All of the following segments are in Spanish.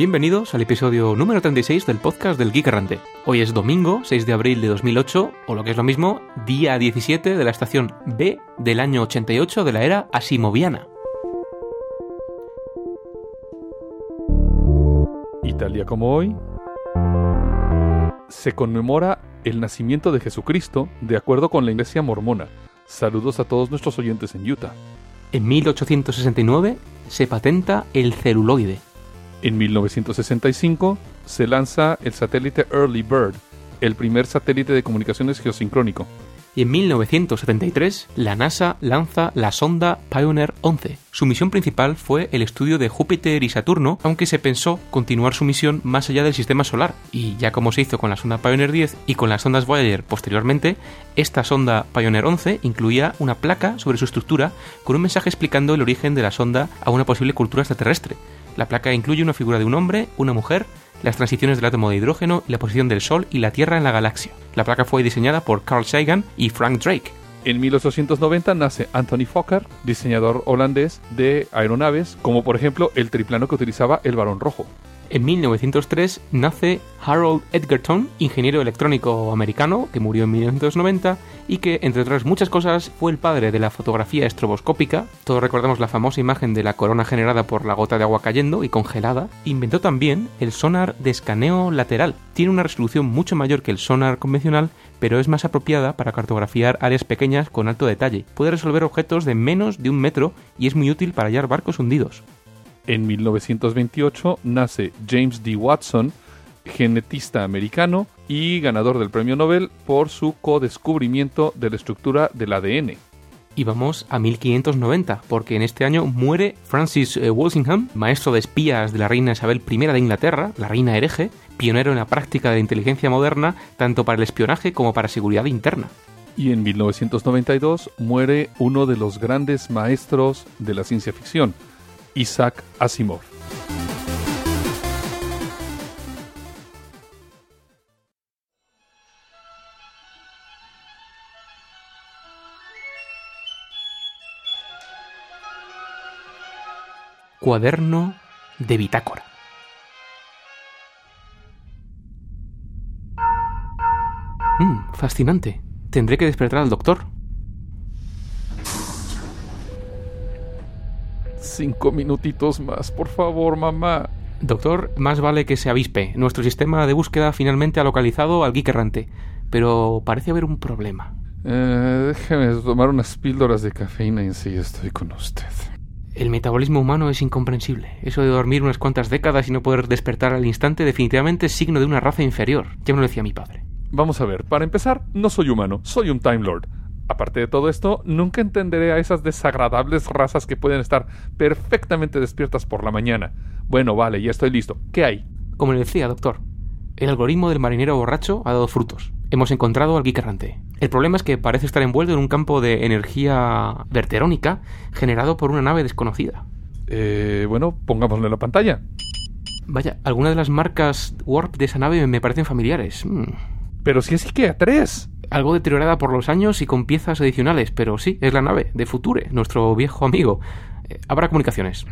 Bienvenidos al episodio número 36 del podcast del Geek Errante. Hoy es domingo, 6 de abril de 2008, o lo que es lo mismo, día 17 de la estación B del año 88 de la era asimoviana. Y tal día como hoy, se conmemora el nacimiento de Jesucristo de acuerdo con la iglesia mormona. Saludos a todos nuestros oyentes en Utah. En 1869 se patenta el celuloide. En 1965 se lanza el satélite Early Bird, el primer satélite de comunicaciones geosincrónico. Y en 1973 la NASA lanza la sonda Pioneer 11. Su misión principal fue el estudio de Júpiter y Saturno, aunque se pensó continuar su misión más allá del sistema solar. Y ya como se hizo con la sonda Pioneer 10 y con las sondas Voyager posteriormente, esta sonda Pioneer 11 incluía una placa sobre su estructura con un mensaje explicando el origen de la sonda a una posible cultura extraterrestre. La placa incluye una figura de un hombre, una mujer, las transiciones del átomo de hidrógeno y la posición del Sol y la Tierra en la galaxia. La placa fue diseñada por Carl Sagan y Frank Drake. En 1890 nace Anthony Fokker, diseñador holandés de aeronaves, como por ejemplo el triplano que utilizaba el Barón Rojo. En 1903 nace Harold Edgerton, ingeniero electrónico americano que murió en 1990 y que, entre otras muchas cosas, fue el padre de la fotografía estroboscópica. Todos recordamos la famosa imagen de la corona generada por la gota de agua cayendo y congelada. Inventó también el sonar de escaneo lateral. Tiene una resolución mucho mayor que el sonar convencional, pero es más apropiada para cartografiar áreas pequeñas con alto detalle. Puede resolver objetos de menos de un metro y es muy útil para hallar barcos hundidos. En 1928 nace James D. Watson, genetista americano y ganador del premio Nobel por su codescubrimiento de la estructura del ADN. Y vamos a 1590, porque en este año muere Francis eh, Walsingham, maestro de espías de la reina Isabel I de Inglaterra, la reina hereje, pionero en la práctica de la inteligencia moderna, tanto para el espionaje como para seguridad interna. Y en 1992 muere uno de los grandes maestros de la ciencia ficción, Isaac Asimov. Cuaderno de bitácora. Mm, fascinante. Tendré que despertar al doctor. Cinco minutitos más, por favor, mamá. Doctor, más vale que se avispe. Nuestro sistema de búsqueda finalmente ha localizado al geek errante, pero parece haber un problema. Eh, déjeme tomar unas píldoras de cafeína y sí estoy con usted. El metabolismo humano es incomprensible. Eso de dormir unas cuantas décadas y no poder despertar al instante definitivamente es signo de una raza inferior. Ya me lo decía mi padre. Vamos a ver, para empezar, no soy humano, soy un Time Lord. Aparte de todo esto, nunca entenderé a esas desagradables razas que pueden estar perfectamente despiertas por la mañana. Bueno, vale, ya estoy listo. ¿Qué hay? Como le decía, doctor, el algoritmo del marinero borracho ha dado frutos. Hemos encontrado al geek errante. El problema es que parece estar envuelto en un campo de energía verterónica generado por una nave desconocida. Eh, bueno, pongámoslo en la pantalla. Vaya, algunas de las marcas Warp de esa nave me parecen familiares. Mm. Pero si es IKEA 3. Algo deteriorada por los años y con piezas adicionales, pero sí, es la nave de Future, nuestro viejo amigo. Eh, habrá comunicaciones.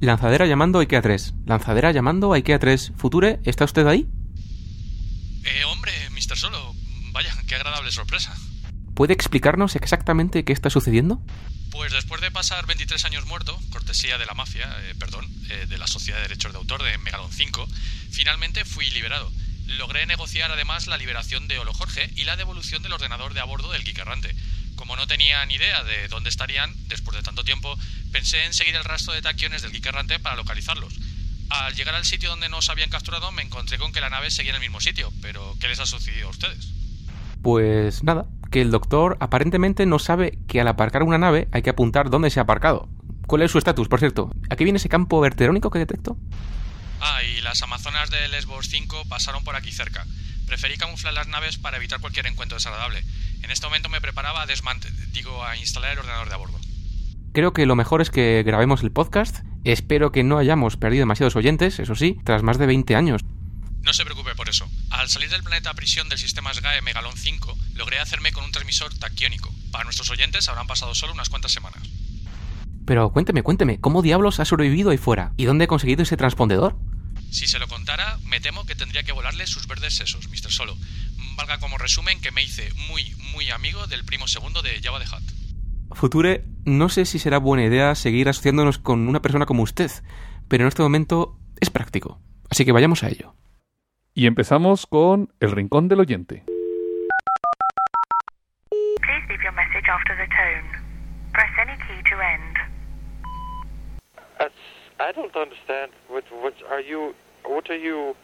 Lanzadera llamando IKEA 3. Lanzadera llamando a IKEA 3. Future, ¿está usted ahí? Eh, hombre, Mr. Solo. Vaya, qué agradable sorpresa. ¿Puede explicarnos exactamente qué está sucediendo? Pues después de pasar 23 años muerto, cortesía de la mafia, eh, perdón, eh, de la Sociedad de Derechos de Autor de Megalon 5, finalmente fui liberado. Logré negociar además la liberación de Olo Jorge y la devolución del ordenador de a bordo del Geek Errante. Como no tenía ni idea de dónde estarían, después de tanto tiempo, pensé en seguir el rastro de taquiones del Geek Errante para localizarlos. Al llegar al sitio donde nos habían capturado, me encontré con que la nave seguía en el mismo sitio. Pero, ¿qué les ha sucedido a ustedes? Pues nada, que el doctor aparentemente no sabe que al aparcar una nave hay que apuntar dónde se ha aparcado. ¿Cuál es su estatus, por cierto? ¿Aquí viene ese campo verterónico que detecto? Ah, y las Amazonas de Lesbos 5 pasaron por aquí cerca. Preferí camuflar las naves para evitar cualquier encuentro desagradable. En este momento me preparaba a digo, a instalar el ordenador de a bordo. Creo que lo mejor es que grabemos el podcast. Espero que no hayamos perdido demasiados oyentes, eso sí, tras más de 20 años. No se preocupe por eso. Al salir del planeta prisión del sistema SGAE Megalon 5, logré hacerme con un transmisor taquiónico. Para nuestros oyentes habrán pasado solo unas cuantas semanas. Pero cuénteme, cuénteme, ¿cómo diablos ha sobrevivido ahí fuera? ¿Y dónde ha conseguido ese transpondedor? Si se lo contara, me temo que tendría que volarle sus verdes sesos, Mr. Solo. Valga como resumen que me hice muy, muy amigo del primo segundo de Java the Hutt. Future, no sé si será buena idea seguir asociándonos con una persona como usted, pero en este momento es práctico. Así que vayamos a ello. Y empezamos con el rincón del oyente. I don't understand. What, what are you? What are you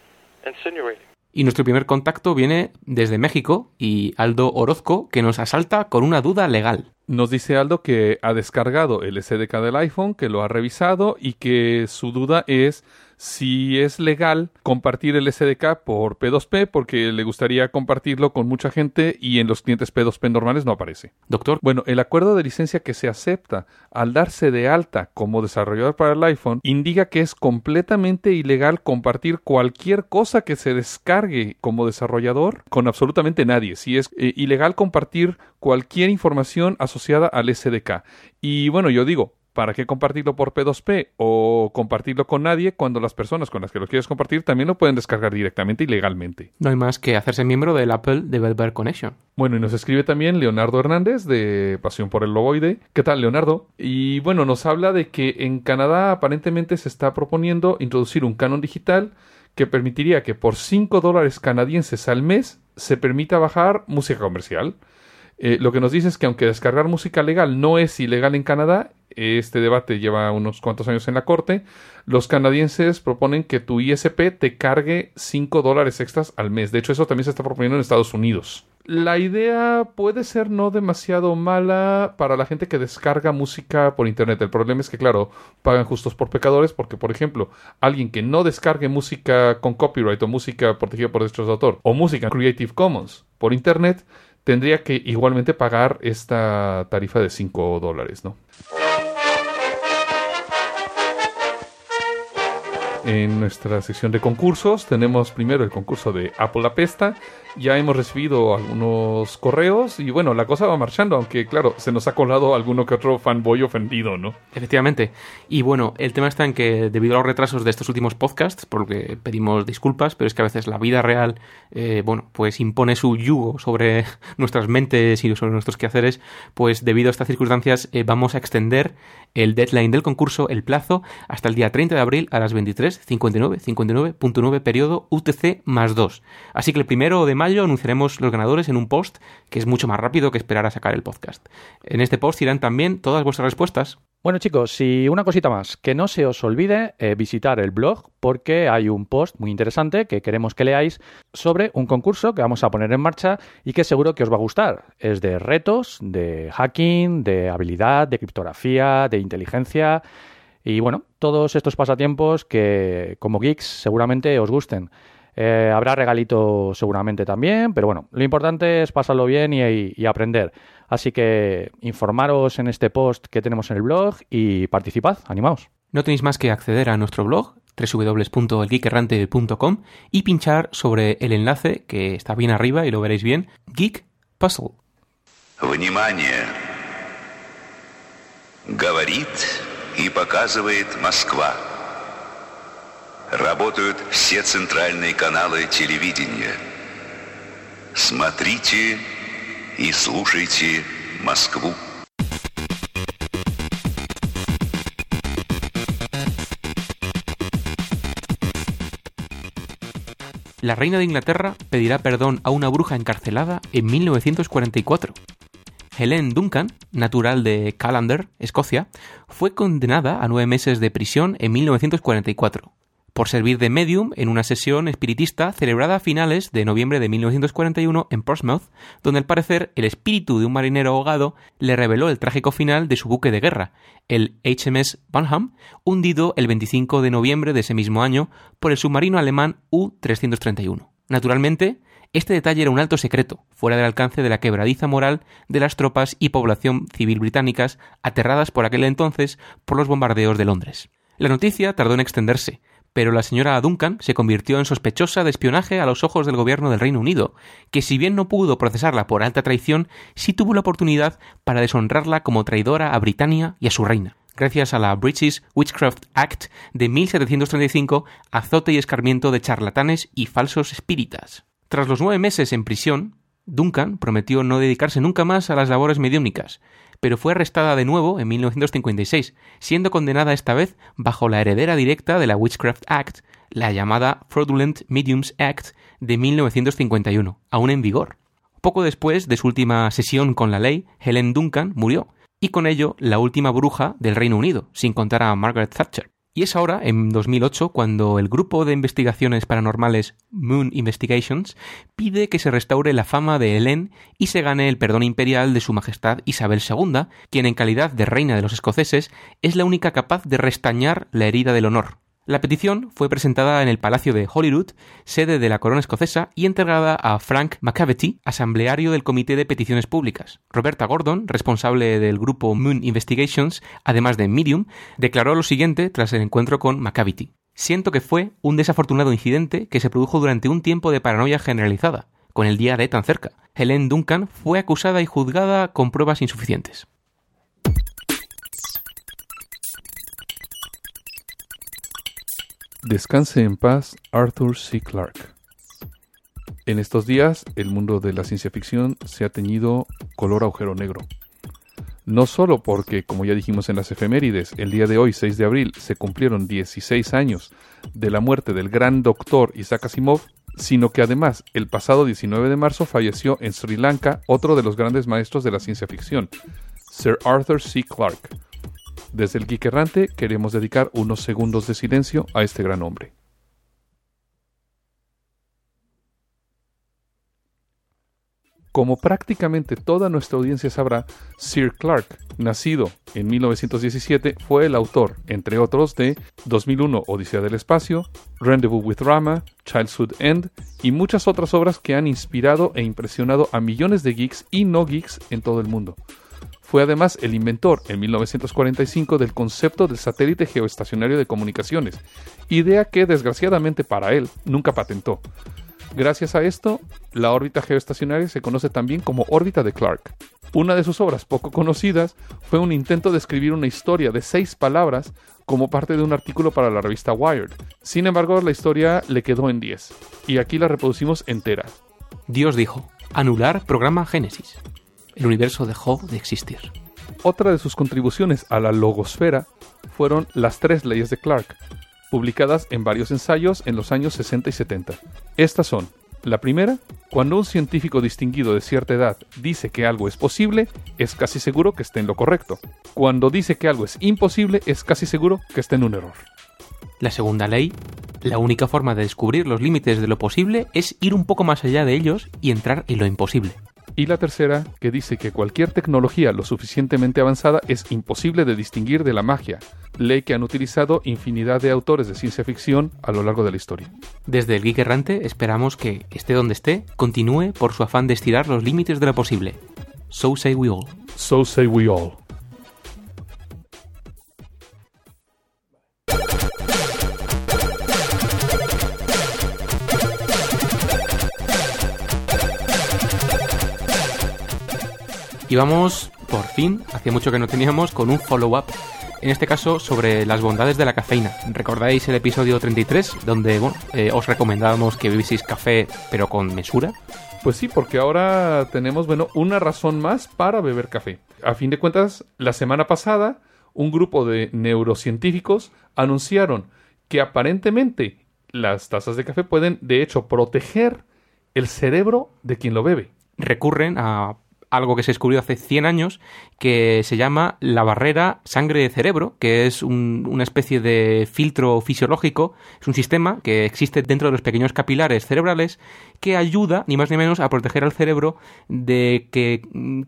insinuating? Y nuestro primer contacto viene desde México y Aldo Orozco, que nos asalta con una duda legal. Nos dice Aldo que ha descargado el SDK del iPhone, que lo ha revisado y que su duda es si es legal compartir el SDK por P2P porque le gustaría compartirlo con mucha gente y en los clientes P2P normales no aparece. Doctor, Bueno, el acuerdo de licencia que se acepta al darse de alta como desarrollador para el iPhone indica que es completamente ilegal compartir cualquier cosa que se descargue como desarrollador con absolutamente nadie. Si es eh, ilegal compartir cualquier información asociada al SDK. Y bueno, yo digo, ¿para qué compartirlo por P2P o compartirlo con nadie cuando las personas con las que lo quieres compartir también lo pueden descargar directamente y legalmente? no hay más que hacerse miembro del Apple Developer Connection. Bueno, y nos escribe también Leonardo Hernández de Pasión por el Loboide. ¿Qué tal, Leonardo? Y bueno, nos habla de que en Canadá aparentemente se está proponiendo introducir un canon digital que permitiría que por 5 dólares canadienses al mes se permita bajar música comercial. Eh, lo que nos dice es que aunque descargar música legal no es ilegal en Canadá, este debate lleva unos cuantos años en la corte, los canadienses proponen que tu ISP te cargue 5 dólares extras al mes. De hecho, eso también se está proponiendo en Estados Unidos. La idea puede ser no demasiado mala para la gente que descarga música por internet. El problema es que, claro, pagan justos por pecadores porque, por ejemplo, alguien que no descargue música con copyright o música protegida por derechos de autor o música Creative Commons por internet tendría que igualmente pagar esta tarifa de 5 dólares, ¿no? En nuestra sección de concursos tenemos primero el concurso de Apple Apesta. Ya hemos recibido algunos correos y bueno, la cosa va marchando, aunque claro, se nos ha colado alguno que otro fanboy ofendido, ¿no? Efectivamente. Y bueno, el tema está en que debido a los retrasos de estos últimos podcasts, por lo que pedimos disculpas, pero es que a veces la vida real, eh, bueno, pues impone su yugo sobre nuestras mentes y sobre nuestros quehaceres, pues debido a estas circunstancias eh, vamos a extender el deadline del concurso, el plazo, hasta el día 30 de abril a las 23.59, 59.9 periodo UTC más 2. Así que el primero de mayo anunciaremos los ganadores en un post que es mucho más rápido que esperar a sacar el podcast. En este post irán también todas vuestras respuestas. Bueno chicos, y una cosita más, que no se os olvide eh, visitar el blog porque hay un post muy interesante que queremos que leáis sobre un concurso que vamos a poner en marcha y que seguro que os va a gustar. Es de retos, de hacking, de habilidad, de criptografía, de inteligencia y bueno, todos estos pasatiempos que como geeks seguramente os gusten. Eh, habrá regalito seguramente también, pero bueno, lo importante es pasarlo bien y, y aprender. Así que informaros en este post que tenemos en el blog y participad, animaos. No tenéis más que acceder a nuestro blog www.elgeekerrante.com y pinchar sobre el enlace que está bien arriba y lo veréis bien, Geek Puzzle. Внимание! Говорит и показывает Москва. Работают все центральные каналы телевидения. Смотрите и слушайте Москву. La reina de Inglaterra pedirá perdón a una bruja encarcelada en 1944. Helen Duncan, natural de Callander, Escocia, fue condenada a nueve meses de prisión en 1944 por servir de medium en una sesión espiritista celebrada a finales de noviembre de 1941 en Portsmouth, donde al parecer el espíritu de un marinero ahogado le reveló el trágico final de su buque de guerra, el HMS Bunham, hundido el 25 de noviembre de ese mismo año por el submarino alemán U-331. Naturalmente, este detalle era un alto secreto, fuera del alcance de la quebradiza moral de las tropas y población civil británicas aterradas por aquel entonces por los bombardeos de Londres. La noticia tardó en extenderse, pero la señora Duncan se convirtió en sospechosa de espionaje a los ojos del gobierno del Reino Unido, que si bien no pudo procesarla por alta traición, sí tuvo la oportunidad para deshonrarla como traidora a Britania y a su reina. gracias a la British Witchcraft Act de 1735, azote y escarmiento de charlatanes y falsos espíritas. Tras los nueve meses en prisión, Duncan prometió no dedicarse nunca más a las labores mediúnicas, pero fue arrestada de nuevo en 1956, siendo condenada esta vez bajo la heredera directa de la Witchcraft Act, la llamada Fraudulent Mediums Act de 1951, aún en vigor. Poco después de su última sesión con la ley, Helen Duncan murió, y con ello la última bruja del Reino Unido, sin contar a Margaret Thatcher. Y es ahora, en 2008, cuando el grupo de investigaciones paranormales Moon Investigations pide que se restaure la fama de Helen y se gane el perdón imperial de su Majestad Isabel II, quien en calidad de reina de los escoceses es la única capaz de restañar la herida del honor. La petición fue presentada en el Palacio de Holyrood, sede de la corona escocesa, y entregada a Frank McCavity, asambleario del Comité de Peticiones Públicas. Roberta Gordon, responsable del grupo Moon Investigations, además de Medium, declaró lo siguiente tras el encuentro con McCavity. Siento que fue un desafortunado incidente que se produjo durante un tiempo de paranoia generalizada, con el día de tan cerca. Helen Duncan fue acusada y juzgada con pruebas insuficientes. Descanse en paz Arthur C. Clarke. En estos días, el mundo de la ciencia ficción se ha teñido color agujero negro. No solo porque, como ya dijimos en las efemérides, el día de hoy, 6 de abril, se cumplieron 16 años de la muerte del gran doctor Isaac Asimov, sino que además el pasado 19 de marzo falleció en Sri Lanka otro de los grandes maestros de la ciencia ficción, Sir Arthur C. Clarke desde el Geek Errante queremos dedicar unos segundos de silencio a este gran hombre. Como prácticamente toda nuestra audiencia sabrá, Sir Clarke, nacido en 1917, fue el autor, entre otros, de 2001 Odisea del Espacio, Rendezvous with Rama, Childhood End y muchas otras obras que han inspirado e impresionado a millones de geeks y no geeks en todo el mundo. Fue además el inventor en 1945 del concepto del satélite geoestacionario de comunicaciones, idea que desgraciadamente para él nunca patentó. Gracias a esto, la órbita geoestacionaria se conoce también como órbita de Clark. Una de sus obras poco conocidas fue un intento de escribir una historia de seis palabras como parte de un artículo para la revista Wired. Sin embargo, la historia le quedó en 10, y aquí la reproducimos entera. Dios dijo, anular programa Génesis el universo dejó de existir. Otra de sus contribuciones a la logosfera fueron las tres leyes de Clark, publicadas en varios ensayos en los años 60 y 70. Estas son, la primera, cuando un científico distinguido de cierta edad dice que algo es posible, es casi seguro que esté en lo correcto. Cuando dice que algo es imposible, es casi seguro que esté en un error. La segunda ley, la única forma de descubrir los límites de lo posible es ir un poco más allá de ellos y entrar en lo imposible y la tercera que dice que cualquier tecnología lo suficientemente avanzada es imposible de distinguir de la magia, ley que han utilizado infinidad de autores de ciencia ficción a lo largo de la historia. Desde el Geek Errante esperamos que, esté donde esté, continúe por su afán de estirar los límites de lo posible. So say we all. So say we all. Y vamos, por fin, hacía mucho que no teníamos, con un follow-up. En este caso, sobre las bondades de la cafeína. ¿Recordáis el episodio 33? Donde bueno, eh, os recomendábamos que bebieseis café, pero con mesura. Pues sí, porque ahora tenemos, bueno, una razón más para beber café. A fin de cuentas, la semana pasada, un grupo de neurocientíficos anunciaron que aparentemente las tazas de café pueden, de hecho, proteger el cerebro de quien lo bebe. Recurren a algo que se descubrió hace 100 años que se llama la barrera sangre-cerebro, que es una especie de filtro fisiológico, es un sistema que existe dentro de los pequeños capilares cerebrales que ayuda, ni más ni menos, a proteger al cerebro de que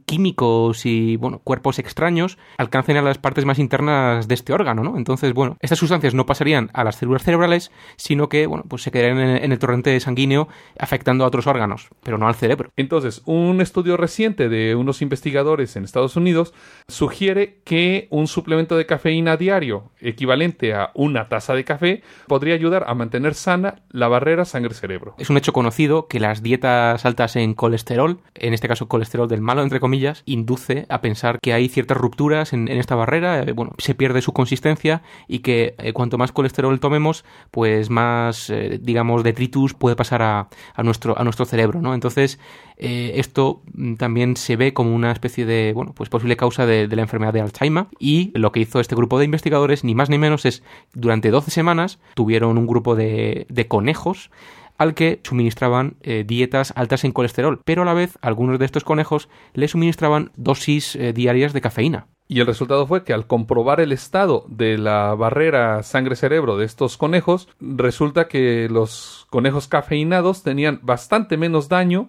químicos y bueno, cuerpos extraños alcancen a las partes más internas de este órgano, ¿no? Entonces, bueno, estas sustancias no pasarían a las células cerebrales, sino que, bueno, pues se quedarían en el torrente sanguíneo afectando a otros órganos, pero no al cerebro. Entonces, un estudio reciente de unos investigadores en Estados Unidos sugiere que un suplemento de cafeína diario equivalente a una taza de café podría ayudar a mantener sana la barrera sangre-cerebro. Es un hecho conocido que las dietas altas en colesterol, en este caso colesterol del malo entre comillas, induce a pensar que hay ciertas rupturas en, esta barrera, eh, bueno, se pierde su consistencia y que eh, cuanto más colesterol tomemos, pues más, eh, digamos, detritus puede pasar a, a nuestro, a nuestro cerebro, ¿no? Entonces, eh, esto mm, también se ve como una especie de, bueno, pues posible causa de, la enfermedad de Alzheimer y lo que hizo este grupo de investigadores, ni más ni menos, es durante 12 semanas tuvieron un grupo de, de conejos al que suministraban eh, dietas altas en colesterol, pero a la vez algunos de estos conejos le suministraban dosis eh, diarias de cafeína. Y el resultado fue que al comprobar el estado de la barrera sangre-cerebro de estos conejos, resulta que los conejos cafeinados tenían bastante menos daño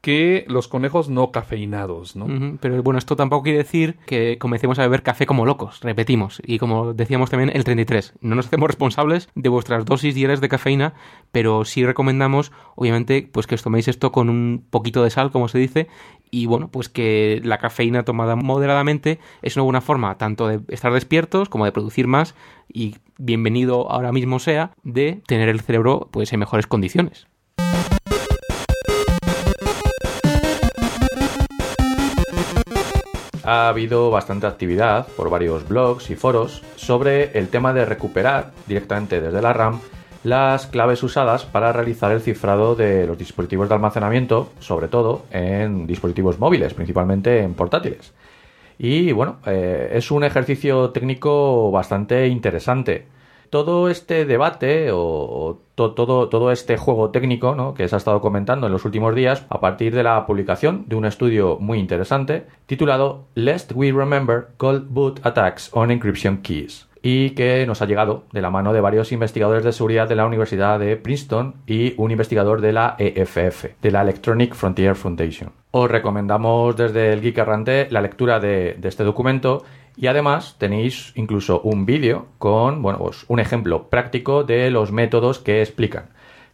que los conejos no cafeinados, ¿no? Pero bueno, esto tampoco quiere decir que comencemos a beber café como locos, repetimos. Y como decíamos también el 33, no nos hacemos responsables de vuestras dosis diarias de cafeína, pero sí recomendamos, obviamente, pues que os toméis esto con un poquito de sal, como se dice, y bueno, pues que la cafeína tomada moderadamente es una buena forma tanto de estar despiertos como de producir más y bienvenido ahora mismo sea de tener el cerebro pues en mejores condiciones. Ha habido bastante actividad por varios blogs y foros sobre el tema de recuperar directamente desde la RAM las claves usadas para realizar el cifrado de los dispositivos de almacenamiento, sobre todo en dispositivos móviles, principalmente en portátiles. Y bueno, eh, es un ejercicio técnico bastante interesante. Todo este debate o, o to- todo, todo este juego técnico ¿no? que se ha estado comentando en los últimos días a partir de la publicación de un estudio muy interesante titulado Lest We Remember Cold Boot Attacks on Encryption Keys y que nos ha llegado de la mano de varios investigadores de seguridad de la Universidad de Princeton y un investigador de la EFF, de la Electronic Frontier Foundation. Os recomendamos desde el Geek Errante la lectura de este documento y además tenéis incluso un vídeo con bueno, pues un ejemplo práctico de los métodos que explican.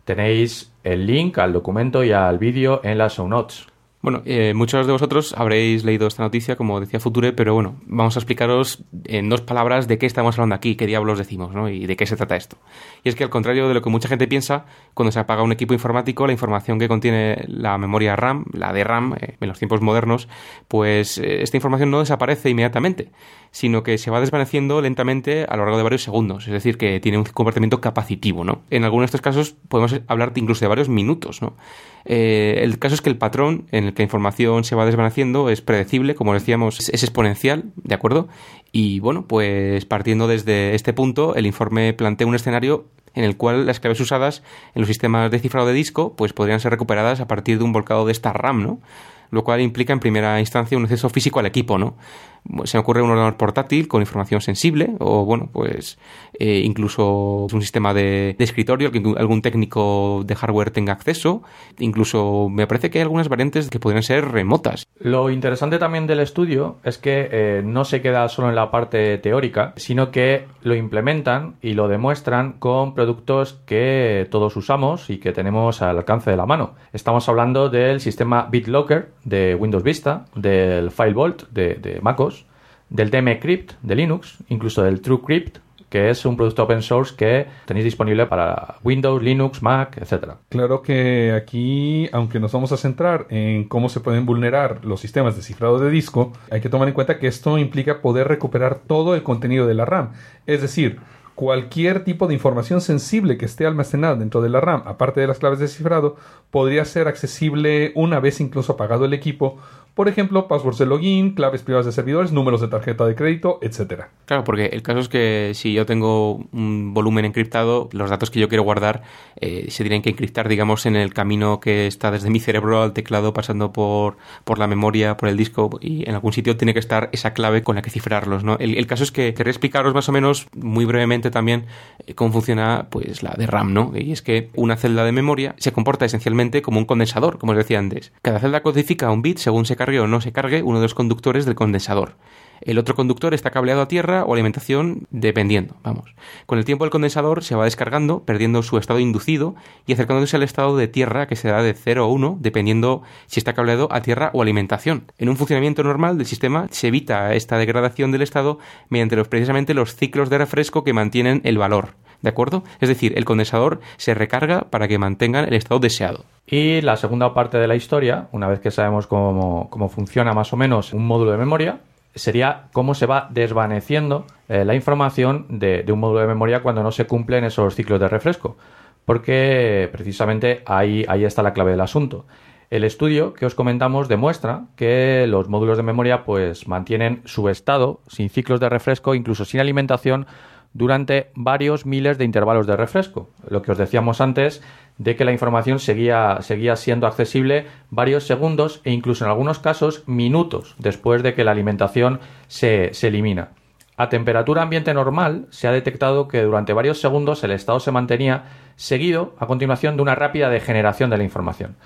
Tenéis el link al documento y al vídeo en las show notes. Bueno, eh, muchos de vosotros habréis leído esta noticia, como decía Future, pero bueno, vamos a explicaros en dos palabras de qué estamos hablando aquí, qué diablos decimos, ¿no? Y de qué se trata esto. Y es que al contrario de lo que mucha gente piensa, cuando se apaga un equipo informático, la información que contiene la memoria RAM, la de RAM, eh, en los tiempos modernos, pues eh, esta información no desaparece inmediatamente, sino que se va desvaneciendo lentamente a lo largo de varios segundos, es decir, que tiene un comportamiento capacitivo, ¿no? En algunos de estos casos podemos hablar incluso de varios minutos, ¿no? Eh, el caso es que el patrón en el que la información se va desvaneciendo es predecible, como decíamos, es, es exponencial, ¿de acuerdo? Y bueno, pues partiendo desde este punto, el informe plantea un escenario en el cual las claves usadas en los sistemas de cifrado de disco pues podrían ser recuperadas a partir de un volcado de esta RAM, ¿no? Lo cual implica en primera instancia un acceso físico al equipo, ¿no? Se me ocurre un ordenador portátil con información sensible o, bueno, pues eh, incluso un sistema de, escritorio al que algún técnico de hardware tenga acceso. Incluso me parece que hay algunas variantes que podrían ser remotas. Lo interesante también del estudio es que eh, no se queda solo en la parte teórica, sino que lo implementan y lo demuestran con productos que todos usamos y que tenemos al alcance de la mano. Estamos hablando del sistema BitLocker de Windows Vista, del FileVault de, de MacOS, del DMCrypt de Linux, incluso del TrueCrypt, que es un producto open source que tenéis disponible para Windows, Linux, Mac, etcétera. Claro que aquí, aunque nos vamos a centrar en cómo se pueden vulnerar los sistemas de cifrado de disco, hay que tomar en cuenta que esto implica poder recuperar todo el contenido de la RAM. Es decir, cualquier tipo de información sensible que esté almacenada dentro de la RAM, aparte de las claves de cifrado, podría ser accesible una vez incluso apagado el equipo. Por ejemplo, passwords de login, claves privadas de servidores, números de tarjeta de crédito, etcétera. Claro, porque el caso es que si yo tengo un volumen encriptado, los datos que yo quiero guardar eh, se tienen que encriptar, digamos, en el camino que está desde mi cerebro al teclado, pasando por, por la memoria, por el disco, y en algún sitio tiene que estar esa clave con la que cifrarlos, ¿no? El, el caso es que quería explicaros más o menos, muy brevemente también, eh, cómo funciona pues la de RAM, ¿no? Y es que una celda de memoria se comporta esencialmente como un condensador, como os decía antes. Cada celda codifica un bit según se o no se cargue uno de los conductores del condensador. El otro conductor está cableado a tierra o alimentación dependiendo, vamos. Con el tiempo el condensador se va descargando, perdiendo su estado inducido y acercándose al estado de tierra que será de 0 o 1, dependiendo si está cableado a tierra o alimentación. En un funcionamiento normal del sistema se evita esta degradación del estado mediante los, precisamente los ciclos de refresco que mantienen el valor. ¿De acuerdo? Es decir, el condensador se recarga para que mantengan el estado deseado. Y la segunda parte de la historia, una vez que sabemos cómo, cómo funciona más o menos un módulo de memoria, sería cómo se va desvaneciendo eh, la información de, un módulo de memoria cuando no se cumplen esos ciclos de refresco. Porque precisamente ahí, ahí está la clave del asunto. El estudio que os comentamos demuestra que los módulos de memoria pues mantienen su estado sin ciclos de refresco, incluso sin alimentación, durante varios miles de intervalos de refresco. Lo que os decíamos antes de que la información seguía, seguía siendo accesible varios segundos e incluso en algunos casos minutos después de que la alimentación se, se elimina. A temperatura ambiente normal se ha detectado que durante varios segundos el estado se mantenía seguido a continuación de una rápida degeneración de la información.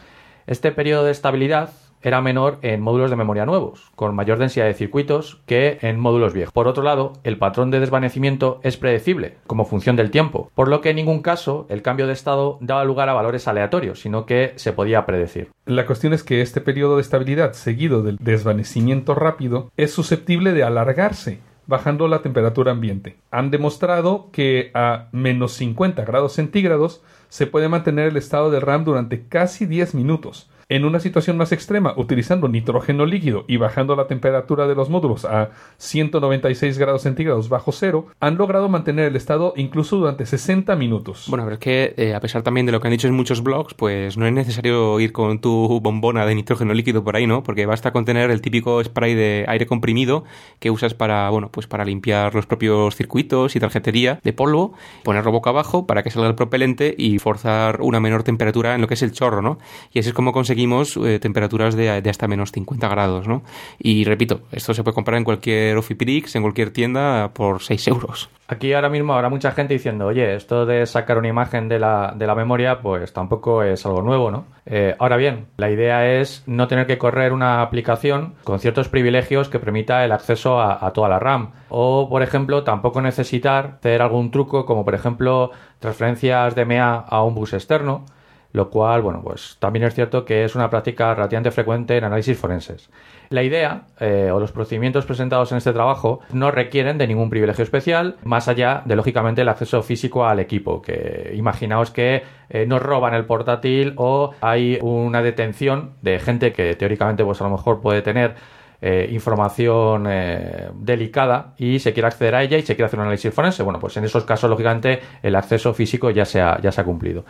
Este periodo de estabilidad era menor en módulos de memoria nuevos, con mayor densidad de circuitos que en módulos viejos. Por otro lado, el patrón de desvanecimiento es predecible, como función del tiempo, por lo que en ningún caso el cambio de estado daba lugar a valores aleatorios, sino que se podía predecir. La cuestión es que este periodo de estabilidad seguido del desvanecimiento rápido es susceptible de alargarse bajando la temperatura ambiente. Han demostrado que a menos 50 grados centígrados se puede mantener el estado de RAM durante casi 10 minutos, en una situación más extrema, utilizando nitrógeno líquido y bajando la temperatura de los módulos a 196 grados centígrados bajo cero, han logrado mantener el estado incluso durante 60 minutos. Bueno, pero es que eh, a pesar también de lo que han dicho en muchos blogs, pues no es necesario ir con tu bombona de nitrógeno líquido por ahí, ¿no? Porque basta con tener el típico spray de aire comprimido que usas para, bueno, pues para limpiar los propios circuitos y tarjetería de polvo, ponerlo boca abajo para que salga el propelente y forzar una menor temperatura en lo que es el chorro, ¿no? Y así es como eh, temperaturas de, de, hasta menos 50 grados, ¿no? Y repito, esto se puede comprar en cualquier Offiprix, en cualquier tienda por 6 euros. Aquí ahora mismo habrá mucha gente diciendo, oye, esto de sacar una imagen de la, de la memoria, pues tampoco es algo nuevo, ¿no? Eh, ahora bien, la idea es no tener que correr una aplicación con ciertos privilegios que permita el acceso a, a toda la RAM. O, por ejemplo, tampoco necesitar hacer algún truco como, por ejemplo, transferencias de MA a un bus externo lo cual, bueno, pues también es cierto que es una práctica relativamente frecuente en análisis forenses. La idea eh, o los procedimientos presentados en este trabajo no requieren de ningún privilegio especial, más allá de, lógicamente, el acceso físico al equipo, que imaginaos que eh, nos roban el portátil o hay una detención de gente que teóricamente pues a lo mejor puede tener eh, información eh, delicada y se quiere acceder a ella y se quiere hacer un análisis forense. Bueno, pues en esos casos, lógicamente, el acceso físico ya se ha, ya se ha cumplido.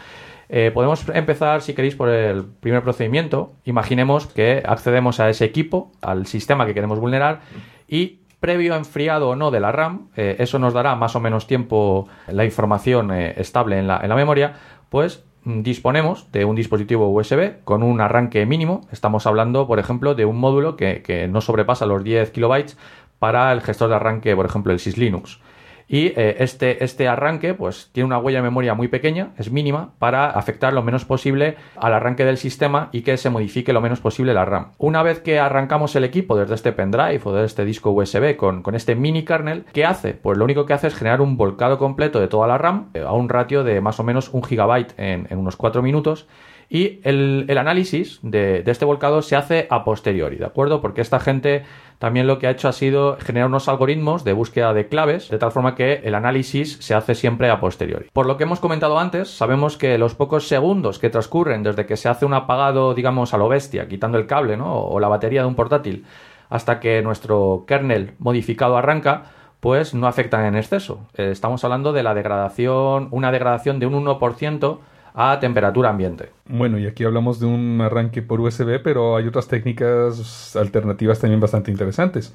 Eh, podemos empezar, si queréis, por el primer procedimiento. Imaginemos que accedemos a ese equipo, al sistema que queremos vulnerar, y previo enfriado o no de la RAM, eso nos dará más o menos tiempo la información estable en la, en la memoria, pues disponemos de un dispositivo USB con un arranque mínimo. Estamos hablando, por ejemplo, de un módulo que, que no sobrepasa los 10 kilobytes para el gestor de arranque, por ejemplo, el SysLinux. Y eh, este, este arranque pues, tiene una huella de memoria muy pequeña, es mínima, para afectar lo menos posible al arranque del sistema y que se modifique lo menos posible la RAM. Una vez que arrancamos el equipo desde este pendrive o desde este disco USB con, con este mini kernel, ¿qué hace? Pues lo único que hace es generar un volcado completo de toda la RAM eh, a un ratio de más o menos un gigabyte en, unos 4 minutos y el, el análisis de, de, este volcado se hace a posteriori, ¿de acuerdo? Porque esta gente también lo que ha hecho ha sido generar unos algoritmos de búsqueda de claves, de tal forma que el análisis se hace siempre a posteriori. Por lo que hemos comentado antes, sabemos que los pocos segundos que transcurren desde que se hace un apagado, digamos, a lo bestia, quitando el cable, ¿no? O la batería de un portátil, hasta que nuestro kernel modificado arranca, pues no afectan en exceso. Eh, estamos hablando de la degradación, una degradación de un 1% a temperatura ambiente. Bueno, y aquí hablamos de un arranque por USB, pero hay otras técnicas alternativas también bastante interesantes.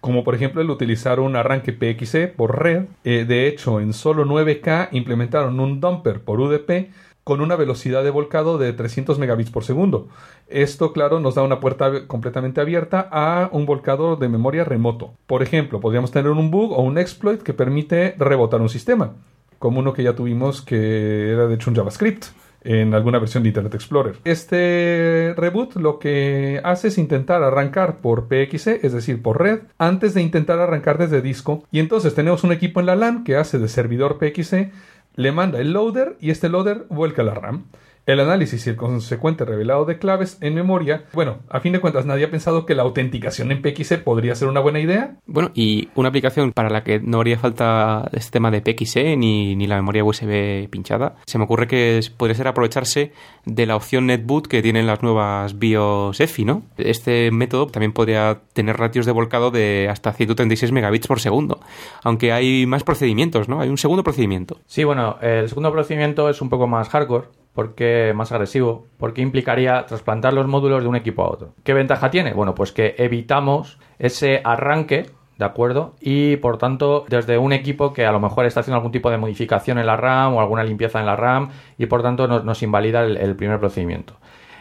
Como por ejemplo el utilizar un arranque PXE por red. Eh, de hecho, en solo 9K implementaron un dumper por UDP con una velocidad de volcado de 300 megabits por segundo. Esto, claro, nos da una puerta completamente abierta a un volcado de memoria remoto. Por ejemplo, podríamos tener un bug o un exploit que permite rebotar un sistema como uno que ya tuvimos que era de hecho un JavaScript en alguna versión de Internet Explorer. Este reboot lo que hace es intentar arrancar por PXE, es decir, por red, antes de intentar arrancar desde disco. Y entonces tenemos un equipo en la LAN que hace de servidor PXE, le manda el loader y este loader vuelca la RAM el análisis y el consecuente revelado de claves en memoria, bueno, a fin de cuentas nadie ha pensado que la autenticación en PXE podría ser una buena idea. Bueno, y una aplicación para la que no haría falta este tema de PXE ni, ni la memoria USB pinchada, se me ocurre que podría ser aprovecharse de la opción NetBoot que tienen las nuevas BIOS EFI, ¿no? Este método también podría tener ratios de volcado de hasta 136 megabits por segundo, aunque hay más procedimientos, ¿no? Hay un segundo procedimiento. Sí, bueno, el segundo procedimiento es un poco más hardcore, porque más agresivo, porque implicaría trasplantar los módulos de un equipo a otro. ¿Qué ventaja tiene? Bueno, pues que evitamos ese arranque, ¿de acuerdo? Y por tanto, desde un equipo que a lo mejor está haciendo algún tipo de modificación en la RAM o alguna limpieza en la RAM y por tanto nos, invalida el, primer procedimiento.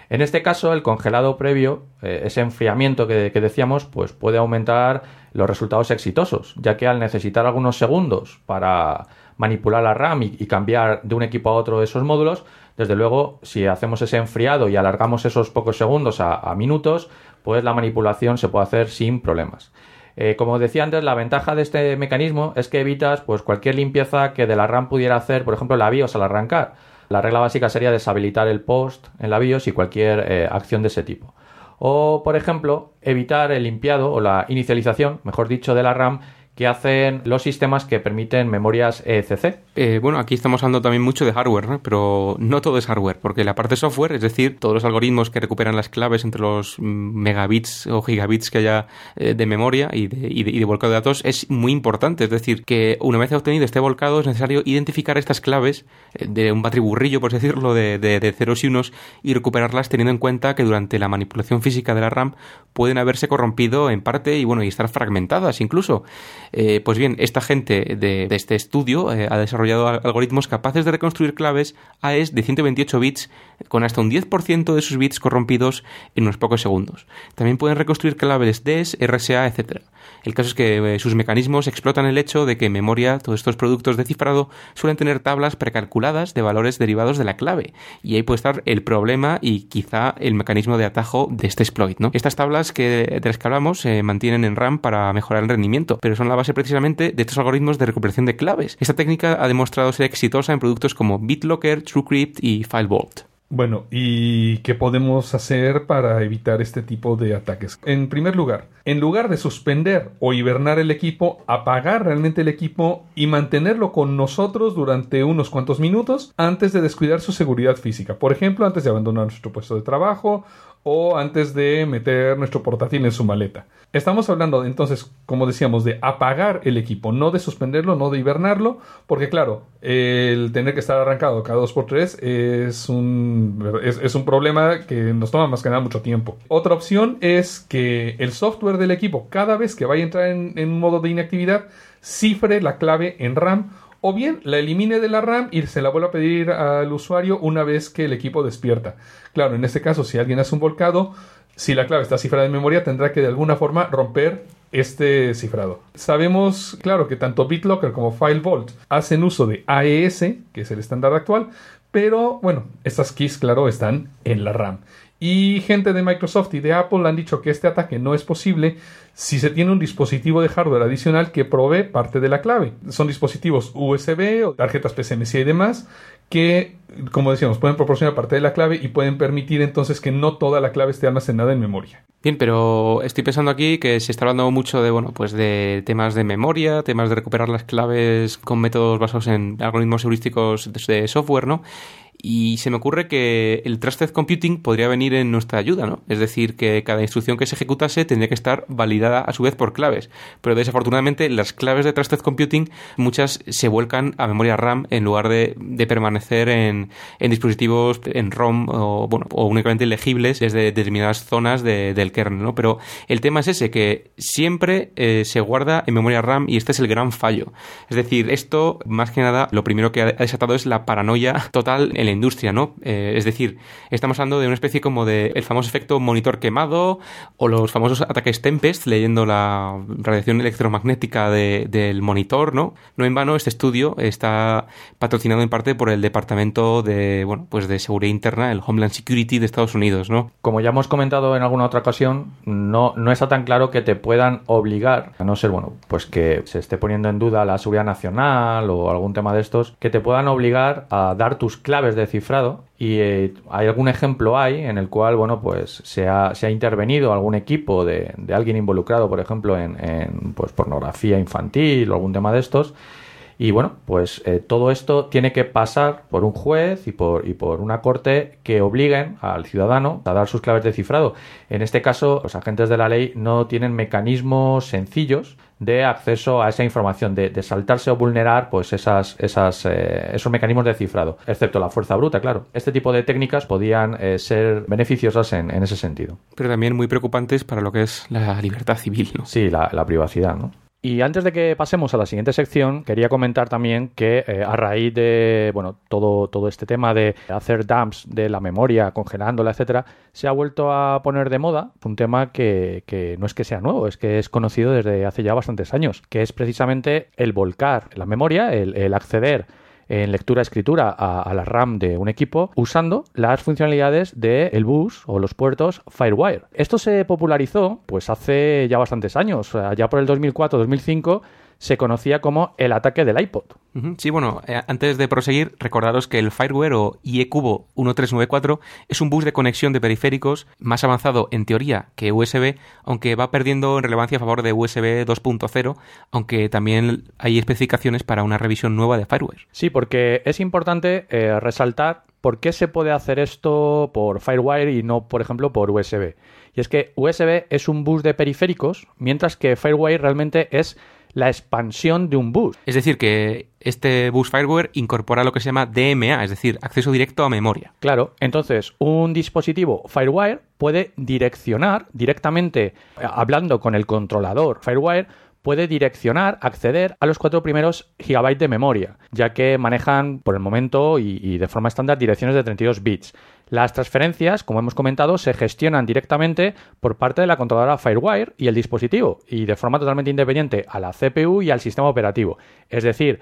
En este caso, el congelado previo, eh, ese enfriamiento que, decíamos, pues puede aumentar los resultados exitosos, ya que al necesitar algunos segundos para manipular la RAM y cambiar de un equipo a otro esos módulos, desde luego, si hacemos ese enfriado y alargamos esos pocos segundos a, minutos, pues la manipulación se puede hacer sin problemas. Eh, como decía antes, la ventaja de este mecanismo es que evitas pues, cualquier limpieza que de la RAM pudiera hacer, por ejemplo, la BIOS al arrancar. La regla básica sería deshabilitar el post en la BIOS y cualquier eh, acción de ese tipo. O, por ejemplo, evitar el limpiado o la inicialización, mejor dicho, de la RAM que hacen los sistemas que permiten memorias ECC. Eh, bueno, aquí estamos hablando también mucho de hardware, pero no todo es hardware, porque la parte de software, es decir, todos los algoritmos que recuperan las claves entre los megabits o gigabits que haya eh, de memoria y de, y, volcado de datos, es muy importante. Es decir, que una vez obtenido este volcado es necesario identificar estas claves eh, de un batriburrillo, por decirlo, de, de ceros y unos y recuperarlas teniendo en cuenta que durante la manipulación física de la RAM pueden haberse corrompido en parte y bueno, y estar fragmentadas incluso. Eh, pues bien, esta gente de, este estudio eh, ha desarrollado algoritmos capaces de reconstruir claves AES de 128 bits con hasta un 10% de sus bits corrompidos en unos pocos segundos. También pueden reconstruir claves DES, RSA, etc. El caso es que eh, sus mecanismos explotan el hecho de que en memoria todos estos productos de cifrado suelen tener tablas precalculadas de valores derivados de la clave, y ahí puede estar el problema y quizá el mecanismo de atajo de este exploit. ¿no? Estas tablas que, de las que hablamos se mantienen en RAM para mejorar el rendimiento, pero son la base precisamente de estos algoritmos de recuperación de claves. Esta técnica ha demostrado ser exitosa en productos como BitLocker, TrueCrypt y FileVault. Bueno, ¿y qué podemos hacer para evitar este tipo de ataques? En primer lugar, en lugar de suspender o hibernar el equipo, apagar realmente el equipo y mantenerlo con nosotros durante unos cuantos minutos antes de descuidar su seguridad física. Por ejemplo, antes de abandonar nuestro puesto de trabajo o antes de meter nuestro portátil en su maleta. Estamos hablando entonces, como decíamos, de apagar el equipo, no de suspenderlo, no de hibernarlo, porque claro, el tener que estar arrancado cada dos por tres es un, es, un problema que nos toma más que nada mucho tiempo. Otra opción es que el software del equipo, cada vez que vaya a entrar en, en modo de inactividad, cifre la clave en RAM o bien la elimine de la RAM y se la vuelva a pedir al usuario una vez que el equipo despierta. Claro, en este caso, si alguien hace un volcado, si la clave está cifrada en memoria, tendrá que de alguna forma romper este cifrado. Sabemos, claro, que tanto BitLocker como FileVault hacen uso de AES, que es el estándar actual, pero bueno, estas keys, claro, están en la RAM. Y gente de Microsoft y de Apple han dicho que este ataque no es posible si se tiene un dispositivo de hardware adicional que provee parte de la clave. Son dispositivos USB o tarjetas PCMC y demás que, como decíamos, pueden proporcionar parte de la clave y pueden permitir entonces que no toda la clave esté almacenada en memoria. Bien, pero estoy pensando aquí que se está hablando mucho de, bueno, pues de temas de memoria, temas de recuperar las claves con métodos basados en algoritmos heurísticos de software, ¿no? Y se me ocurre que el Trusted Computing podría venir en nuestra ayuda, ¿no? Es decir, que cada instrucción que se ejecutase tendría que estar validada a su vez por claves. Pero desafortunadamente las claves de Trusted Computing muchas se vuelcan a memoria RAM en lugar de, permanecer en, dispositivos en ROM o, bueno, o únicamente legibles desde determinadas zonas del kernel, ¿no? Pero el tema es ese, que siempre eh, se guarda en memoria RAM y este es el gran fallo. Es decir, esto más que nada lo primero que ha desatado es la paranoia total en industria, ¿no? Eh, es decir, estamos hablando de una especie como de el famoso efecto monitor quemado o los famosos ataques Tempest, leyendo la radiación electromagnética de- del monitor, ¿no? No en vano, este estudio está patrocinado en parte por el Departamento de, bueno, pues de Seguridad Interna, el Homeland Security de Estados Unidos, ¿no? Como ya hemos comentado en alguna otra ocasión, no, no está tan claro que te puedan obligar, a no ser, bueno, pues que se esté poniendo en duda la seguridad nacional o algún tema de estos, que te puedan obligar a dar tus claves de cifrado. Y eh, hay algún ejemplo hay en el cual, bueno, pues se ha, se ha intervenido algún equipo de, de alguien involucrado, por ejemplo, en, en, pues pornografía infantil o algún tema de estos. Y bueno, pues eh, todo esto tiene que pasar por un juez y por, y por una corte que obliguen al ciudadano a dar sus claves de cifrado. En este caso, los agentes de la ley no tienen mecanismos sencillos de acceso a esa información, de, de saltarse o vulnerar pues esas, esas, eh, esos mecanismos de cifrado, excepto la fuerza bruta, claro. Este tipo de técnicas podían eh, ser beneficiosas en, en ese sentido. Pero también muy preocupantes para lo que es la libertad civil, ¿no? Sí, la, la privacidad, ¿no? Y antes de que pasemos a la siguiente sección, quería comentar también que eh, a raíz de bueno todo, todo este tema de hacer dumps de la memoria, congelándola, etcétera, se ha vuelto a poner de moda un tema que, que no es que sea nuevo, es que es conocido desde hace ya bastantes años, que es precisamente el volcar la memoria, el, el acceder en lectura-escritura a, a, la RAM de un equipo usando las funcionalidades del bus o los puertos FireWire. Esto se popularizó pues hace ya bastantes años, ya por el 2004-2005 se conocía como el ataque del iPod. Sí, bueno, eh, antes de proseguir, recordaros que el Fireware o IE-Cubo 1394 es un bus de conexión de periféricos más avanzado en teoría que USB, aunque va perdiendo en relevancia a favor de USB 2.0, aunque también hay especificaciones para una revisión nueva de Fireware. Sí, porque es importante eh, resaltar por qué se puede hacer esto por Firewire y no, por ejemplo, por USB. Y es que USB es un bus de periféricos, mientras que Firewire realmente es la expansión de un bus. Es decir, que este bus Fireware incorpora lo que se llama DMA, es decir, acceso directo a memoria. Claro, entonces un dispositivo Firewire puede direccionar directamente, hablando con el controlador Firewire, puede direccionar, acceder a los cuatro primeros gigabytes de memoria, ya que manejan por el momento y, y, de forma estándar direcciones de 32 bits. Las transferencias, como hemos comentado, se gestionan directamente por parte de la controladora Firewire y el dispositivo, y de forma totalmente independiente a la CPU y al sistema operativo. Es decir,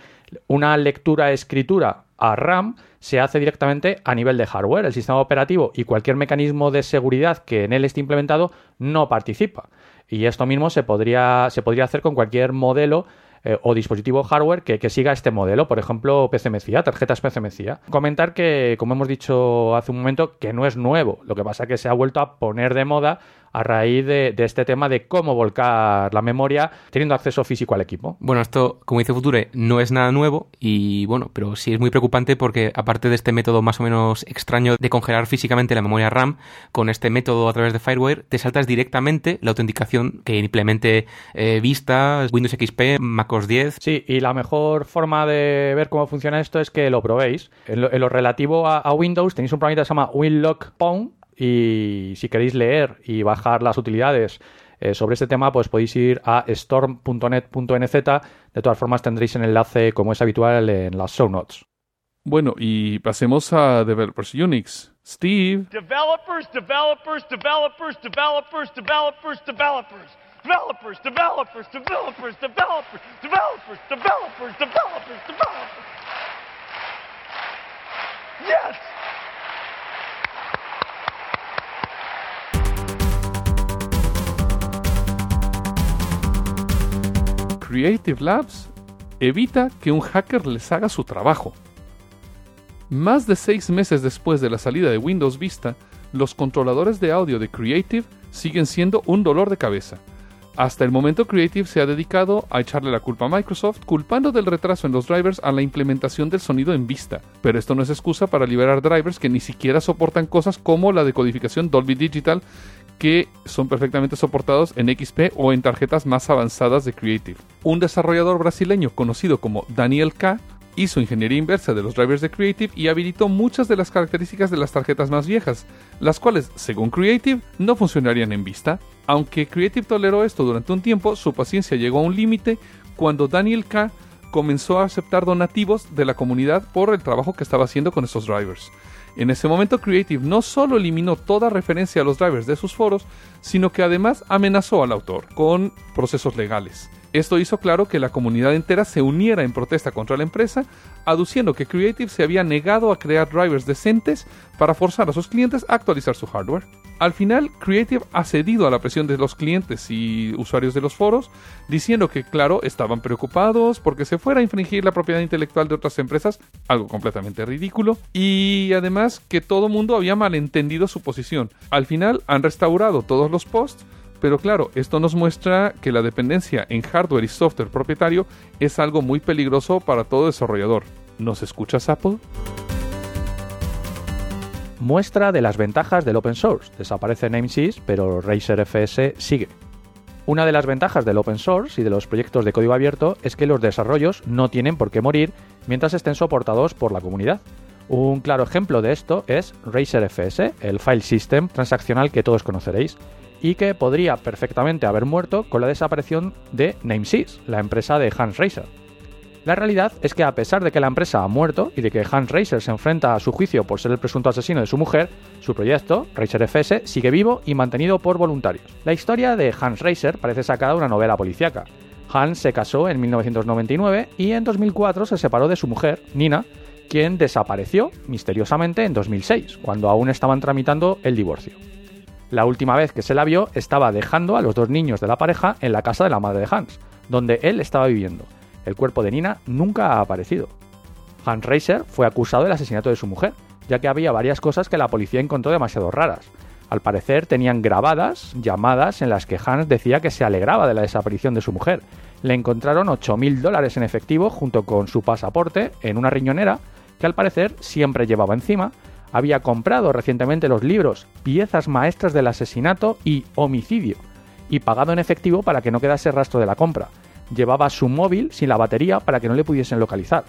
una lectura-escritura a RAM se hace directamente a nivel de hardware. El sistema operativo y cualquier mecanismo de seguridad que en él esté implementado no participa. Y esto mismo se podría, se podría hacer con cualquier modelo eh, o dispositivo hardware que, que, siga este modelo, por ejemplo, PCMCIA, tarjetas PCMCIA. Comentar que, como hemos dicho hace un momento, que no es nuevo, lo que pasa es que se ha vuelto a poner de moda a raíz de, de, este tema de cómo volcar la memoria teniendo acceso físico al equipo. Bueno, esto, como dice Future, no es nada nuevo y bueno, pero sí es muy preocupante porque aparte de este método más o menos extraño de congelar físicamente la memoria RAM, con este método a través de Firewire te saltas directamente la autenticación que implemente eh, Vista, Windows XP, MacOS 10. Sí, y la mejor forma de ver cómo funciona esto es que lo probéis. En lo, en lo relativo a, a, Windows tenéis un programa que se llama WinLock Pwn y si queréis leer y bajar las utilidades eh, sobre este tema, pues podéis ir a storm.net.nz. De todas formas, tendréis el enlace, como es habitual, en las show notes. Bueno, y pasemos a Developers Unix. Steve. Developers, developers, developers, developers, developers, developers. Developers, developers, developers, developers, developers, developers, developers, developers. Yes! Creative Labs evita que un hacker les haga su trabajo. Más de seis meses después de la salida de Windows Vista, los controladores de audio de Creative siguen siendo un dolor de cabeza. Hasta el momento Creative se ha dedicado a echarle la culpa a Microsoft, culpando del retraso en los drivers a la implementación del sonido en Vista. Pero esto no es excusa para liberar drivers que ni siquiera soportan cosas como la decodificación Dolby Digital, que son perfectamente soportados en XP o en tarjetas más avanzadas de Creative. Un desarrollador brasileño conocido como Daniel K hizo ingeniería inversa de los drivers de Creative y habilitó muchas de las características de las tarjetas más viejas, las cuales, según Creative, no funcionarían en Vista. Aunque Creative toleró esto durante un tiempo, su paciencia llegó a un límite cuando Daniel K comenzó a aceptar donativos de la comunidad por el trabajo que estaba haciendo con esos drivers. En ese momento Creative no solo eliminó toda referencia a los drivers de sus foros, sino que además amenazó al autor con procesos legales. Esto hizo claro que la comunidad entera se uniera en protesta contra la empresa, aduciendo que Creative se había negado a crear drivers decentes para forzar a sus clientes a actualizar su hardware. Al final, Creative ha cedido a la presión de los clientes y usuarios de los foros, diciendo que, claro, estaban preocupados porque se fuera a infringir la propiedad intelectual de otras empresas, algo completamente ridículo, y además que todo mundo había malentendido su posición. Al final, han restaurado todos los posts, pero claro, esto nos muestra que la dependencia en hardware y software propietario es algo muy peligroso para todo desarrollador. ¿Nos escuchas Apple? Muestra de las ventajas del open source. Desaparece Namesys, pero Razer FS sigue. Una de las ventajas del open source y de los proyectos de código abierto es que los desarrollos no tienen por qué morir mientras estén soportados por la comunidad. Un claro ejemplo de esto es Razer FS, el file system transaccional que todos conoceréis, y que podría perfectamente haber muerto con la desaparición de Namesys, la empresa de Hans Racer. La realidad es que a pesar de que la empresa ha muerto y de que Hans Racer se enfrenta a su juicio por ser el presunto asesino de su mujer, su proyecto, Racer FS, sigue vivo y mantenido por voluntarios. La historia de Hans Racer parece sacada de una novela policíaca. Hans se casó en 1999 y en 2004 se separó de su mujer, Nina, quien desapareció misteriosamente en 2006, cuando aún estaban tramitando el divorcio. La última vez que se la vio estaba dejando a los dos niños de la pareja en la casa de la madre de Hans, donde él estaba viviendo. El cuerpo de Nina nunca ha aparecido. Hans Reiser fue acusado del asesinato de su mujer, ya que había varias cosas que la policía encontró demasiado raras. Al parecer tenían grabadas llamadas en las que Hans decía que se alegraba de la desaparición de su mujer. Le encontraron 8.000 dólares en efectivo junto con su pasaporte en una riñonera que al parecer siempre llevaba encima. Había comprado recientemente los libros Piezas Maestras del Asesinato y Homicidio y pagado en efectivo para que no quedase rastro de la compra llevaba su móvil sin la batería para que no le pudiesen localizar.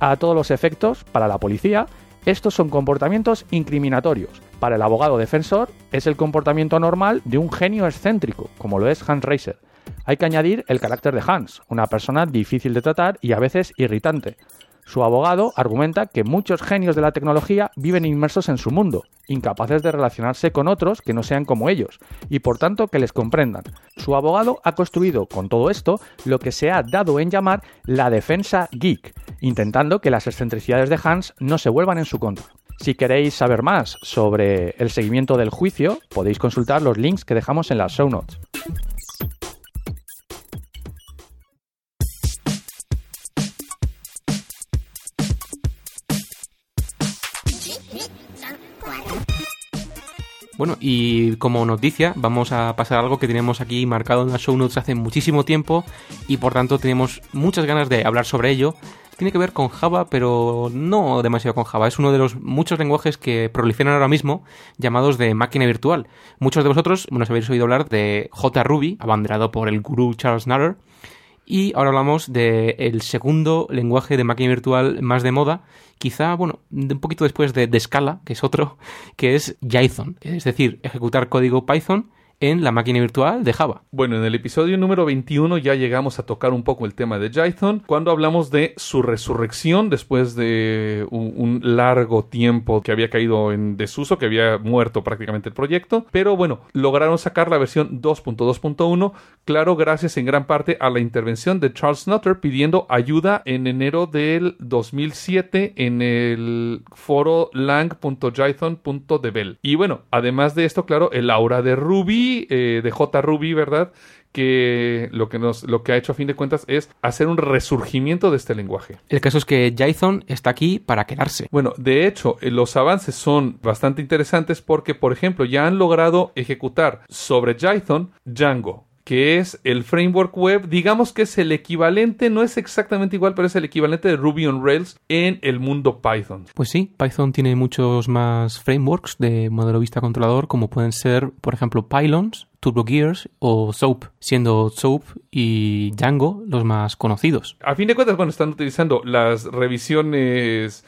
A todos los efectos, para la policía, estos son comportamientos incriminatorios. Para el abogado defensor, es el comportamiento normal de un genio excéntrico, como lo es Hans Reiser. Hay que añadir el carácter de Hans, una persona difícil de tratar y a veces irritante. Su abogado argumenta que muchos genios de la tecnología viven inmersos en su mundo, incapaces de relacionarse con otros que no sean como ellos, y por tanto que les comprendan. Su abogado ha construido con todo esto lo que se ha dado en llamar la defensa geek, intentando que las excentricidades de Hans no se vuelvan en su contra. Si queréis saber más sobre el seguimiento del juicio, podéis consultar los links que dejamos en las show notes. Bueno, y como noticia, vamos a pasar algo que tenemos aquí marcado en las show notes hace muchísimo tiempo y por tanto tenemos muchas ganas de hablar sobre ello. Tiene que ver con Java, pero no demasiado con Java. Es uno de los muchos lenguajes que proliferan ahora mismo, llamados de máquina virtual. Muchos de vosotros, bueno, habéis oído hablar de JRuby, abanderado por el gurú Charles Natter. Y ahora hablamos del el segundo lenguaje de máquina virtual más de moda, quizá, bueno, un poquito después de, de Scala, que es otro, que es Jython, es decir, ejecutar código Python en la máquina virtual de Java. Bueno, en el episodio número 21 ya llegamos a tocar un poco el tema de Jython cuando hablamos de su resurrección después de un, largo tiempo que había caído en desuso, que había muerto prácticamente el proyecto, pero bueno, lograron sacar la versión 2.2.1, claro, gracias en gran parte a la intervención de Charles Nutter pidiendo ayuda en enero del 2007 en el foro lang.jython.devel. Y bueno, además de esto, claro, el aura de Ruby, eh, de JRuby, ¿verdad? que lo que nos lo que ha hecho a fin de cuentas es hacer un resurgimiento de este lenguaje. El caso es que Jython está aquí para quedarse. Bueno, de hecho, eh, los avances son bastante interesantes porque, por ejemplo, ya han logrado ejecutar sobre Jython Django, que es el framework web, digamos que es el equivalente, no es exactamente igual, pero es el equivalente de Ruby on Rails en el mundo Python. Pues sí, Python tiene muchos más frameworks de modelo vista controlador, como pueden ser, por ejemplo, Pylons, TurboGears o Soap, siendo Soap y Django los más conocidos. A fin de cuentas, bueno, están utilizando las revisiones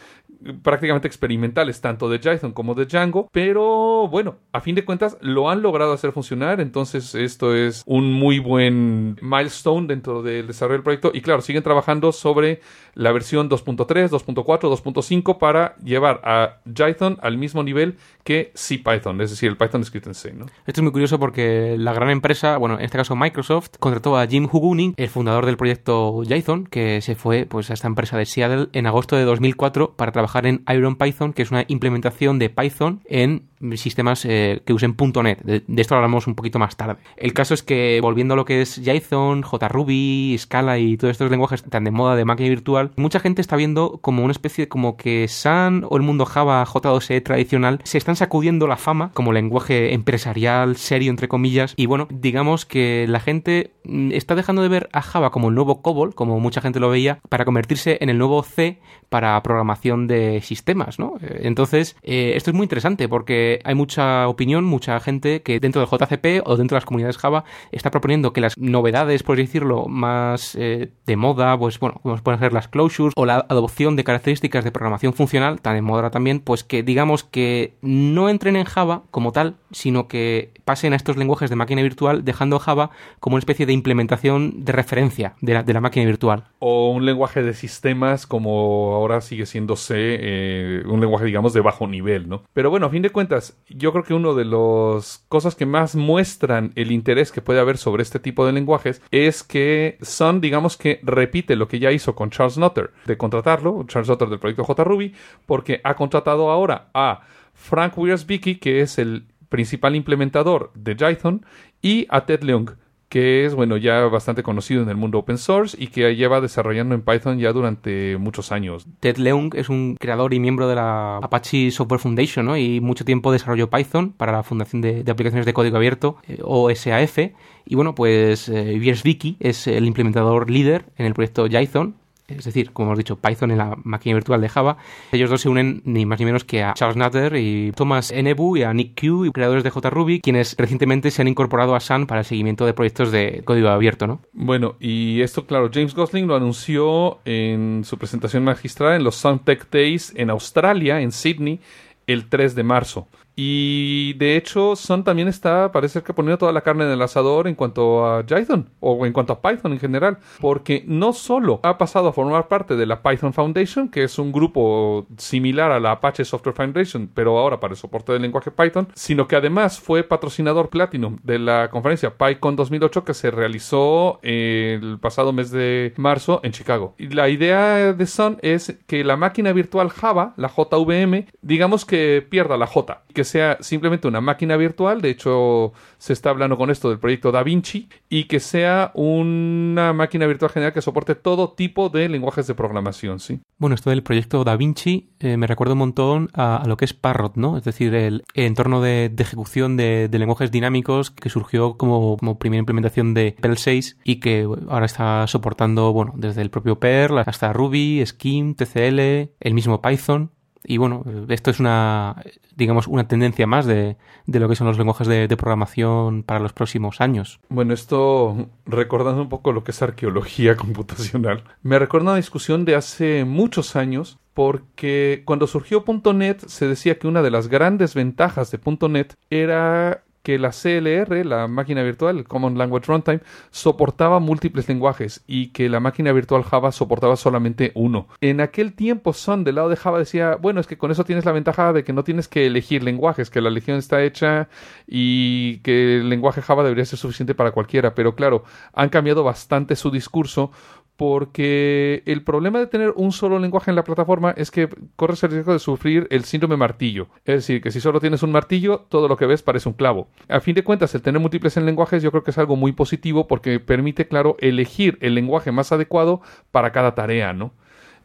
prácticamente experimentales, tanto de Jython como de Django, pero bueno, a fin de cuentas lo han logrado hacer funcionar, entonces esto es un muy buen milestone dentro del desarrollo del proyecto y claro, siguen trabajando sobre la versión 2.3, 2.4, 2.5 para llevar a Jython al mismo nivel que CPython, es decir, el Python escrito en C. ¿no? Esto es muy curioso porque la gran empresa, bueno, en este caso Microsoft, contrató a Jim Hugunin, el fundador del proyecto Jython, que se fue pues, a esta empresa de Seattle en agosto de 2004 para trabajar en IronPython, que es una implementación de Python en sistemas eh, que usen .NET. De, de, esto hablamos un poquito más tarde. El caso es que, volviendo a lo que es Jython, JRuby, Scala y todos estos lenguajes tan de moda de máquina virtual, mucha gente está viendo como una especie de como que Sun o el mundo Java J2E tradicional se están sacudiendo la fama como lenguaje empresarial, serio, entre comillas. Y bueno, digamos que la gente mm, está dejando de ver a Java como el nuevo COBOL, como mucha gente lo veía, para convertirse en el nuevo C para programación de sistemas, ¿no? Entonces, eh, esto es muy interesante porque hay mucha opinión, mucha gente que dentro del JCP o dentro de las comunidades Java está proponiendo que las novedades, por decirlo, más eh, de moda, pues bueno, como pueden ser las closures o la adopción de características de programación funcional, tan de moda también, pues que digamos que no entren en Java como tal, sino que pasen a estos lenguajes de máquina virtual, dejando Java como una especie de implementación de referencia de la, máquina virtual. O un lenguaje de sistemas como ahora sigue siendo C, eh, un lenguaje digamos de bajo nivel, ¿no? Pero bueno, a fin de cuentas, yo creo que una de las cosas que más muestran el interés que puede haber sobre este tipo de lenguajes es que Sun, digamos que repite lo que ya hizo con Charles De contratarlo, Charles Nutter del proyecto JRuby, porque ha contratado ahora a Frank Wiersbicki, que es el principal implementador de Jython, y a Ted Leung, que es, bueno, ya bastante conocido en el mundo open source y que lleva desarrollando en Python ya durante muchos años. Ted Leung es un creador y miembro de la Apache Software Foundation, ¿no? Y mucho tiempo desarrolló Python para la Fundación de, Aplicaciones de Código Abierto, eh, OSAF. Y bueno, pues eh, es el implementador líder en el proyecto Jython, es decir, como hemos dicho, Python en la máquina virtual de Java. Ellos dos se unen ni más ni menos que a Charles Nutter y Thomas Enebu y a Nick Q, creadores de JRuby, quienes recientemente se han incorporado a Sun para el seguimiento de proyectos de código abierto, ¿no? Bueno, y esto, claro, James Gosling lo anunció en su presentación magistral en los Sun Tech Days en Australia, en Sydney, el 3 de marzo. Y de hecho, Sun también está, parece que poniendo toda la carne en el asador en cuanto a Jython o en cuanto a Python en general, porque no solo ha pasado a formar parte de la Python Foundation, que es un grupo similar a la Apache Software Foundation, pero ahora para el soporte del lenguaje Python, sino que además fue patrocinador Platinum de la conferencia PyCon 2008 que se realizó el pasado mes de marzo en Chicago. Y la idea de Sun es que la máquina virtual Java, la JVM, digamos que pierda la J, que sea simplemente una máquina virtual, de hecho se está hablando con esto del proyecto Da Vinci, y que sea una máquina virtual general que soporte todo tipo de lenguajes de programación, ¿sí? Bueno, esto del proyecto Da Vinci eh, me recuerda un montón a, lo que es Parrot, ¿no? Es decir, el, entorno de, ejecución de, de, lenguajes dinámicos que surgió como, como primera implementación de Perl 6 y que ahora está soportando, bueno, desde el propio Perl hasta Ruby, Scheme, TCL, el mismo Python. Y bueno, esto es una, digamos, una tendencia más de, de lo que son los lenguajes de, de, programación para los próximos años. Bueno, esto, recordando un poco lo que es arqueología computacional, me recuerda una discusión de hace muchos años porque cuando surgió .NET se decía que una de las grandes ventajas de .NET era que la CLR, la máquina virtual, Common Language Runtime, soportaba múltiples lenguajes y que la máquina virtual Java soportaba solamente uno. En aquel tiempo Sun del lado de Java decía, bueno, es que con eso tienes la ventaja de que no tienes que elegir lenguajes, que la elección está hecha y que el lenguaje Java debería ser suficiente para cualquiera, pero claro, han cambiado bastante su discurso porque el problema de tener un solo lenguaje en la plataforma es que corres el riesgo de sufrir el síndrome martillo. Es decir, que si solo tienes un martillo, todo lo que ves parece un clavo. A fin de cuentas, el tener múltiples en lenguajes yo creo que es algo muy positivo porque permite, claro, elegir el lenguaje más adecuado para cada tarea, ¿no?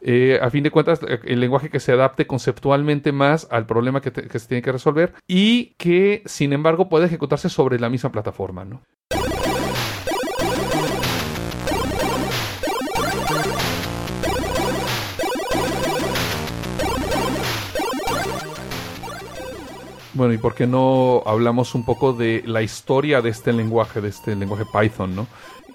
Eh, a fin de cuentas, el lenguaje que se adapte conceptualmente más al problema que, te, que se tiene que resolver y que, sin embargo, puede ejecutarse sobre la misma plataforma, ¿no? Bueno, ¿y por qué no hablamos un poco de la historia de este lenguaje, de este lenguaje Python, ¿no?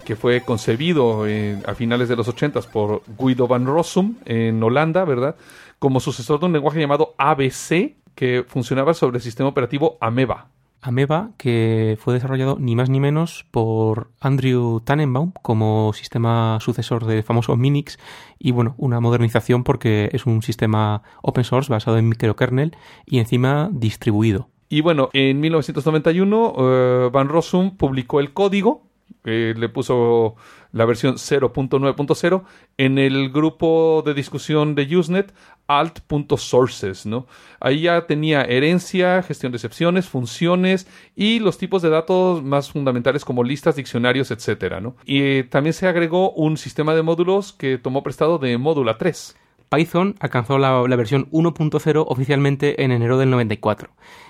que fue concebido eh, a finales de los 80 por Guido van Rossum en Holanda, ¿verdad? Como sucesor de un lenguaje llamado ABC, que funcionaba sobre el sistema operativo Ameba. Ameba, que fue desarrollado ni más ni menos por Andrew Tannenbaum como sistema sucesor del famoso Minix y bueno, una modernización porque es un sistema open source basado en microkernel y encima distribuido. Y bueno, en 1991 eh, Van Rossum publicó el código, eh, le puso la versión 0.9.0 en el grupo de discusión de Usenet alt.sources, ¿no? Ahí ya tenía herencia, gestión de excepciones, funciones y los tipos de datos más fundamentales como listas, diccionarios, etcétera, ¿no? Y también se agregó un sistema de módulos que tomó prestado de Módula 3. Python alcanzó la, versión 1.0 oficialmente en enero del 94.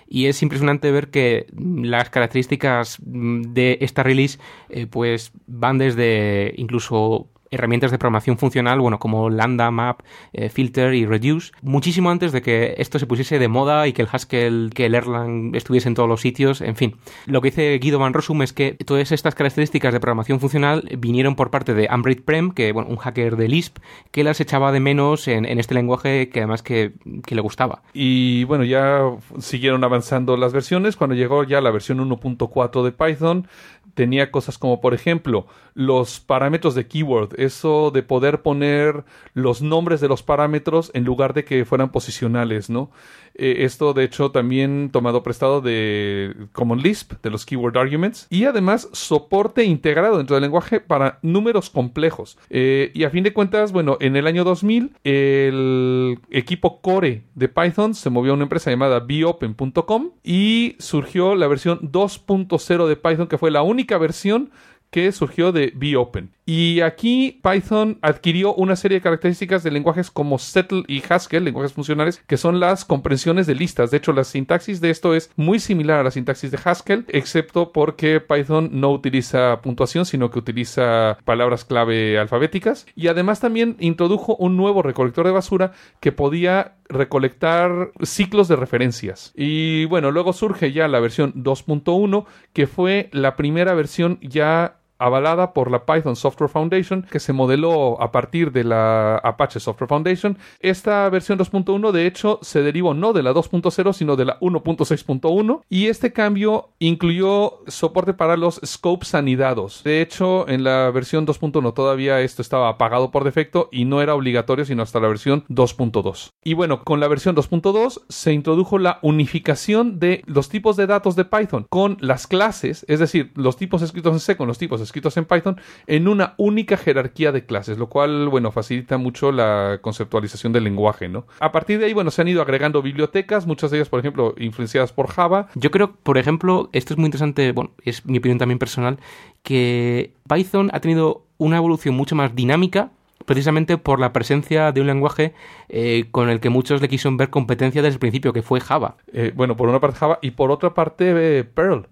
Y es impresionante ver que las características de esta release eh, pues van desde incluso herramientas de programación funcional, bueno, como Lambda, Map, eh, Filter y Reduce, muchísimo antes de que esto se pusiese de moda y que el Haskell, que el Erlang estuviese en todos los sitios, en fin. Lo que dice Guido Van Rossum es que todas estas características de programación funcional vinieron por parte de Ambrit Prem, que, bueno, un hacker de Lisp, que las echaba de menos en, este lenguaje que además que le gustaba. Y bueno, ya siguieron avanzando las versiones. Cuando llegó ya la versión 1.4 de Python, tenía cosas como, por ejemplo, los parámetros de keyword, eso de poder poner los nombres de los parámetros en lugar de que fueran posicionales, ¿no? Eh, esto, de hecho, también tomado prestado de Common Lisp, de los keyword arguments, y además soporte integrado dentro del lenguaje para números complejos. Eh, y a fin de cuentas, bueno, en el año 2000, el equipo core de Python se movió a una empresa llamada beopen.com y surgió la versión 2.0 de Python, que fue la única versión que surgió de BeOpen. Y aquí Python adquirió una serie de características de lenguajes como Settle y Haskell, lenguajes funcionales, que son las comprensiones de listas. De hecho, la sintaxis de esto es muy similar a la sintaxis de Haskell, excepto porque Python no utiliza puntuación, sino que utiliza palabras clave alfabéticas. Y además también introdujo un nuevo recolector de basura que podía recolectar ciclos de referencias. Y bueno, luego surge ya la versión 2.1, que fue la primera versión ya avalada por la Python Software Foundation, que se modeló a partir de la Apache Software Foundation. Esta versión 2.1, de hecho, se derivó no de la 2.0, sino de la 1.6.1, y este cambio incluyó soporte para los scopes anidados. De hecho, en la versión 2.1 todavía esto estaba apagado por defecto y no era obligatorio sino hasta la versión 2.2. Y bueno, con la versión 2.2 se introdujo la unificación de los tipos de datos de Python con las clases, es decir, los tipos escritos en C con los tipos escritos en Python en una única jerarquía de clases, lo cual, bueno, facilita mucho la conceptualización del lenguaje, ¿no? A partir de ahí, bueno, se han ido agregando bibliotecas, muchas de ellas, por ejemplo, influenciadas por Java. Yo creo, por ejemplo, esto es muy interesante, bueno, es mi opinión también personal, que Python ha tenido una evolución mucho más dinámica precisamente por la presencia de un lenguaje eh, con el que muchos le quisieron ver competencia desde el principio, que fue Java. Eh, bueno, por una parte Java y por otra parte eh, Perl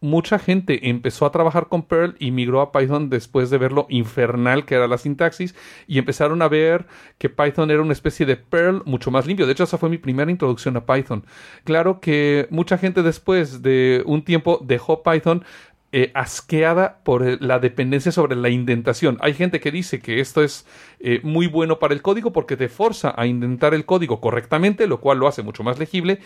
mucha gente empezó a trabajar con Perl y migró a Python después de ver lo infernal que era la sintaxis y empezaron a ver que Python era una especie de Perl mucho más limpio. De hecho, esa fue mi primera introducción a Python. Claro que mucha gente después de un tiempo dejó Python eh, asqueada por la dependencia sobre la indentación. Hay gente que dice que esto es eh, muy bueno para el código porque te forza a indentar el código correctamente, lo cual lo hace mucho más legible,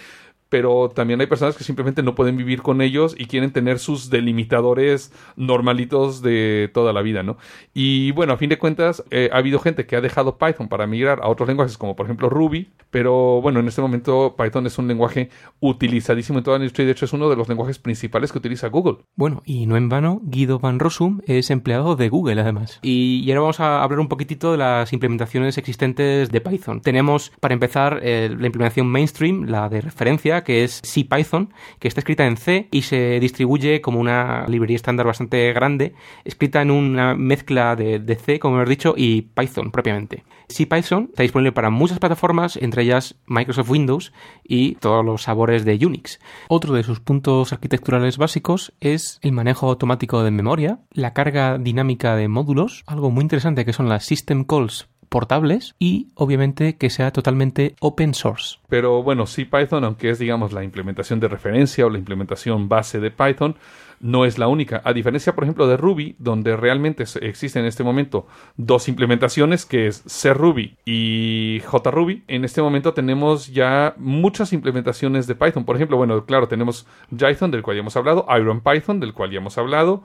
pero también hay personas que simplemente no pueden vivir con ellos y quieren tener sus delimitadores normalitos de toda la vida, ¿no? Y bueno, a fin de cuentas, eh, ha habido gente que ha dejado Python para migrar a otros lenguajes como por ejemplo Ruby, pero bueno, en este momento Python es un lenguaje utilizadísimo en toda la industria y de hecho es uno de los lenguajes principales que utiliza Google. Bueno, y no en vano, Guido Van Rossum es empleado de Google además. Y, ahora vamos a hablar un poquitito de las implementaciones existentes de Python. Tenemos, para empezar, la implementación mainstream, la de referencia, que es CPython, que está escrita en C y se distribuye como una librería estándar bastante grande, escrita en una mezcla de, de C, como hemos dicho, y Python propiamente. CPython está disponible para muchas plataformas, entre ellas Microsoft Windows y todos los sabores de Unix. Otro de sus puntos arquitecturales básicos es el manejo automático de memoria, la carga dinámica de módulos, algo muy interesante que son las system calls portables y obviamente que sea totalmente open source. Pero bueno, sí Python, aunque es digamos la implementación de referencia o la implementación base de Python, no es la única. A diferencia, por ejemplo, de Ruby, donde realmente existen en este momento dos implementaciones, que es CRuby y JRuby, en este momento tenemos ya muchas implementaciones de Python. Por ejemplo, bueno, claro, tenemos Jython, del cual ya hemos hablado, IronPython, del cual ya hemos hablado.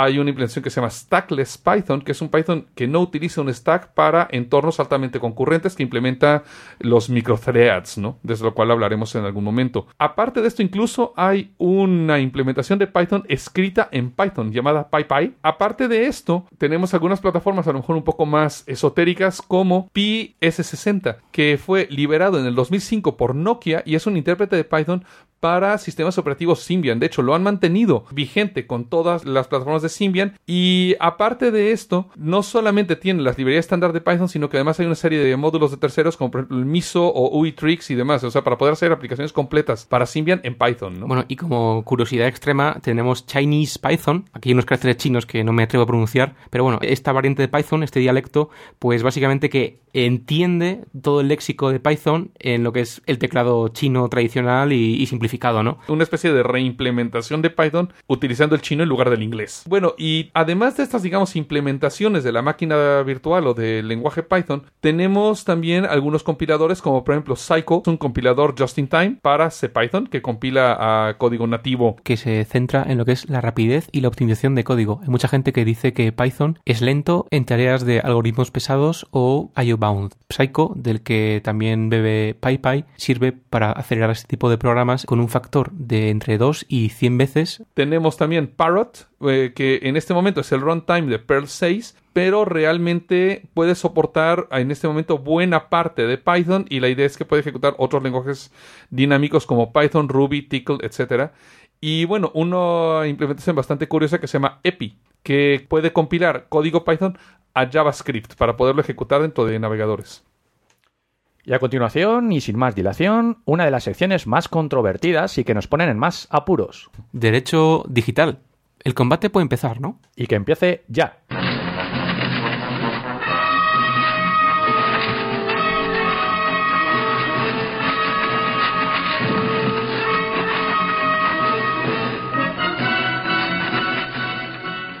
Hay una implementación que se llama Stackless Python, que es un Python que no utiliza un stack para entornos altamente concurrentes, que implementa los microthreads, ¿no? Desde lo cual hablaremos en algún momento. Aparte de esto, incluso hay una implementación de Python escrita en Python llamada PyPy. Aparte de esto, tenemos algunas plataformas a lo mejor un poco más esotéricas como PS60, que fue liberado en el 2005 por Nokia y es un intérprete de Python para sistemas operativos Symbian. De hecho, lo han mantenido vigente con todas las plataformas de Symbian. Y aparte de esto, no solamente tiene las librerías estándar de Python, sino que además hay una serie de módulos de terceros, como por ejemplo el Miso o UITrix y demás. O sea, para poder hacer aplicaciones completas para Symbian en Python, ¿no? Bueno, y como curiosidad extrema, tenemos Chinese Python. Aquí hay unos caracteres chinos que no me atrevo a pronunciar, pero bueno, esta variante de Python, este dialecto, pues básicamente que entiende todo el léxico de Python en lo que es el teclado chino tradicional y, y simplificado, ¿no? una especie de reimplementación de Python utilizando el chino en lugar del inglés. Bueno, y además de estas, digamos, implementaciones de la máquina virtual o del lenguaje Python, tenemos también algunos compiladores como por ejemplo Psycho, un compilador just in time para CPython que compila a código nativo. que se centra en lo que es la rapidez y la optimización de código. Hay mucha gente que dice que Python es lento en tareas de algoritmos pesados o IO-bound. Psycho, del que también bebe PyPy, sirve para acelerar este tipo de programas con un factor de entre 2 y 100 veces. Tenemos también Parrot, eh, que en este momento es el runtime de Perl 6, pero realmente puede soportar en este momento buena parte de Python y la idea es que puede ejecutar otros lenguajes dinámicos como Python, Ruby, Tickle, etc. Y bueno, una implementación bastante curiosa que se llama EPI, que puede compilar código Python a JavaScript para poderlo ejecutar dentro de navegadores. Y a continuación, y sin más dilación, una de las secciones más controvertidas y que nos ponen en más apuros. Derecho digital. El combate puede empezar, ¿no? Y que empiece ya.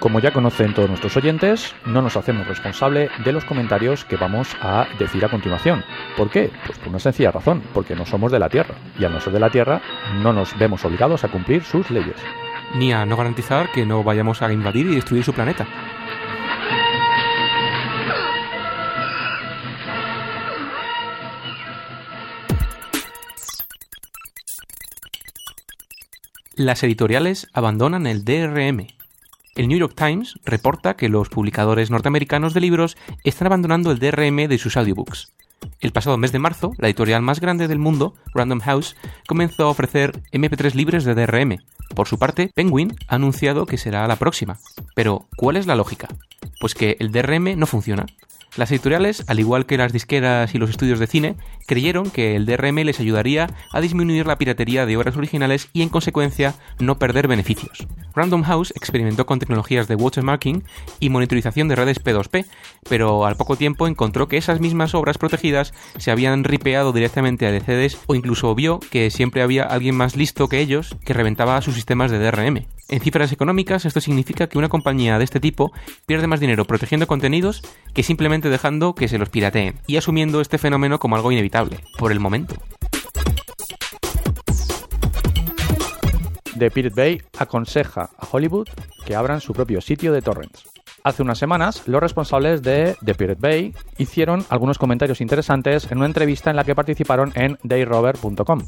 Como ya conocen todos nuestros oyentes, no nos hacemos responsable de los comentarios que vamos a decir a continuación. ¿Por qué? Pues por una sencilla razón, porque no somos de la Tierra. Y al no ser de la Tierra, no nos vemos obligados a cumplir sus leyes. Ni a no garantizar que no vayamos a invadir y destruir su planeta. Las editoriales abandonan el DRM. El New York Times reporta que los publicadores norteamericanos de libros están abandonando el DRM de sus audiobooks. El pasado mes de marzo, la editorial más grande del mundo, Random House, comenzó a ofrecer MP3 libres de DRM. Por su parte, Penguin ha anunciado que será la próxima. Pero, ¿cuál es la lógica? Pues que el DRM no funciona. Las editoriales, al igual que las disqueras y los estudios de cine, creyeron que el DRM les ayudaría a disminuir la piratería de obras originales y en consecuencia no perder beneficios. Random House experimentó con tecnologías de watermarking y monitorización de redes P2P, pero al poco tiempo encontró que esas mismas obras protegidas se habían ripeado directamente a DCDs o incluso vio que siempre había alguien más listo que ellos que reventaba sus sistemas de DRM. En cifras económicas, esto significa que una compañía de este tipo pierde más dinero protegiendo contenidos que simplemente dejando que se los pirateen y asumiendo este fenómeno como algo inevitable, por el momento. The Pirate Bay aconseja a Hollywood que abran su propio sitio de torrents. Hace unas semanas, los responsables de The Pirate Bay hicieron algunos comentarios interesantes en una entrevista en la que participaron en dayrover.com.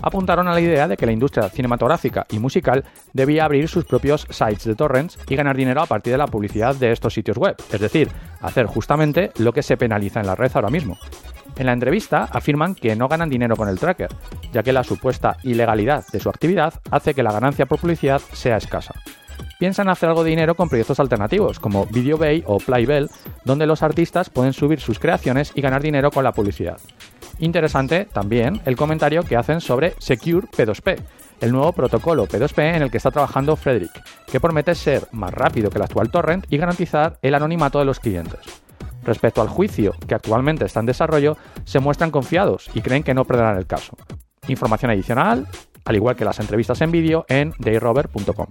Apuntaron a la idea de que la industria cinematográfica y musical debía abrir sus propios sites de torrents y ganar dinero a partir de la publicidad de estos sitios web, es decir, hacer justamente lo que se penaliza en la red ahora mismo. En la entrevista afirman que no ganan dinero con el tracker, ya que la supuesta ilegalidad de su actividad hace que la ganancia por publicidad sea escasa. Piensan hacer algo de dinero con proyectos alternativos, como VideoBay o Playbell, donde los artistas pueden subir sus creaciones y ganar dinero con la publicidad. Interesante también el comentario que hacen sobre Secure P2P, el nuevo protocolo P2P en el que está trabajando Frederick, que promete ser más rápido que el actual torrent y garantizar el anonimato de los clientes. Respecto al juicio, que actualmente está en desarrollo, se muestran confiados y creen que no perderán el caso. Información adicional, al igual que las entrevistas en vídeo, en dayrover.com.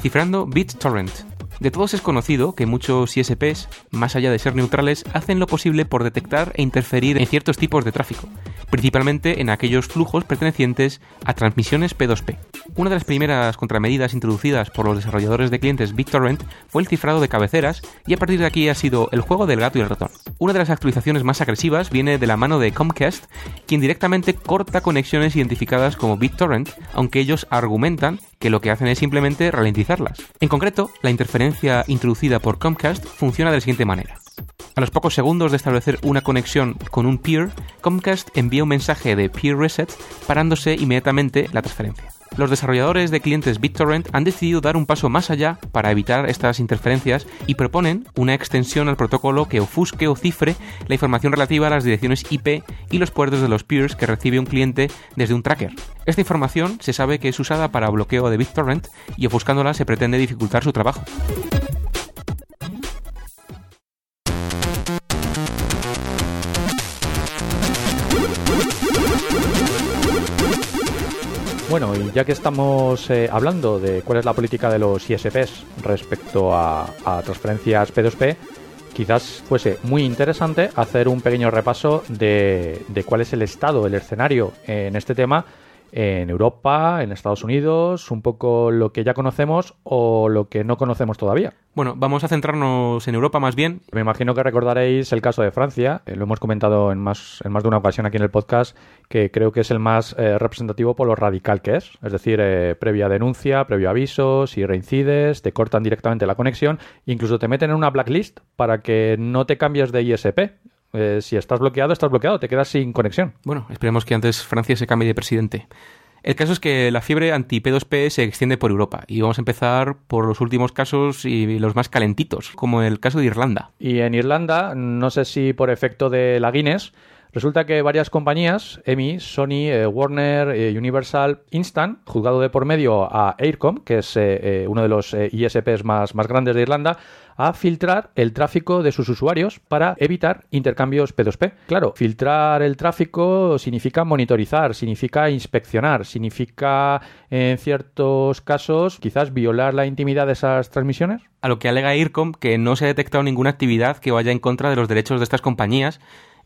Cifrando BitTorrent, de todos es conocido que muchos ISPs, más allá de ser neutrales, hacen lo posible por detectar e interferir en ciertos tipos de tráfico, principalmente en aquellos flujos pertenecientes a transmisiones P2P. Una de las primeras contramedidas introducidas por los desarrolladores de clientes BitTorrent fue el cifrado de cabeceras y a partir de aquí ha sido el juego del gato y el ratón. Una de las actualizaciones más agresivas viene de la mano de Comcast, quien directamente corta conexiones identificadas como BitTorrent, aunque ellos argumentan que lo que hacen es simplemente ralentizarlas. En concreto, la interferencia introducida por Comcast funciona de la siguiente manera. A los pocos segundos de establecer una conexión con un peer, Comcast envía un mensaje de peer reset parándose inmediatamente la transferencia. Los desarrolladores de clientes BitTorrent han decidido dar un paso más allá para evitar estas interferencias y proponen una extensión al protocolo que ofusque o cifre la información relativa a las direcciones IP y los puertos de los peers que recibe un cliente desde un tracker. Esta información se sabe que es usada para bloqueo de BitTorrent y ofuscándola se pretende dificultar su trabajo. Bueno, y ya que estamos eh, hablando de cuál es la política de los ISPs respecto a, transferencias P2P, quizás fuese muy interesante hacer un pequeño repaso de cuál es el estado, el escenario en este tema en Europa, en Estados Unidos, un poco lo que ya conocemos o lo que no conocemos todavía. Bueno, vamos a centrarnos en Europa más bien. Me imagino que recordaréis el caso de Francia, eh, lo hemos comentado en más, en más de una ocasión aquí en el podcast, que creo que es el más eh, representativo por lo radical que es. Es decir, eh, previa denuncia, previo aviso, si reincides, te cortan directamente la conexión, incluso te meten en una blacklist para que no te cambies de ISP. Eh, si estás bloqueado, estás bloqueado, te quedas sin conexión. Bueno, esperemos que antes Francia se cambie de presidente. El caso es que la fiebre anti-P2P se extiende por Europa y vamos a empezar por los últimos casos y los más calentitos, como el caso de Irlanda. Y en Irlanda, no sé si por efecto de la Guinness, Resulta que varias compañías, EMI, Sony, eh, Warner, eh, Universal, instan, juzgado de por medio a Aircom, que es eh, uno de los ISPs más, más grandes de Irlanda, a filtrar el tráfico de sus usuarios para evitar intercambios P2P. Claro, filtrar el tráfico significa monitorizar, significa inspeccionar, significa en ciertos casos quizás violar la intimidad de esas transmisiones. A lo que alega IRCOM que no se ha detectado ninguna actividad que vaya en contra de los derechos de estas compañías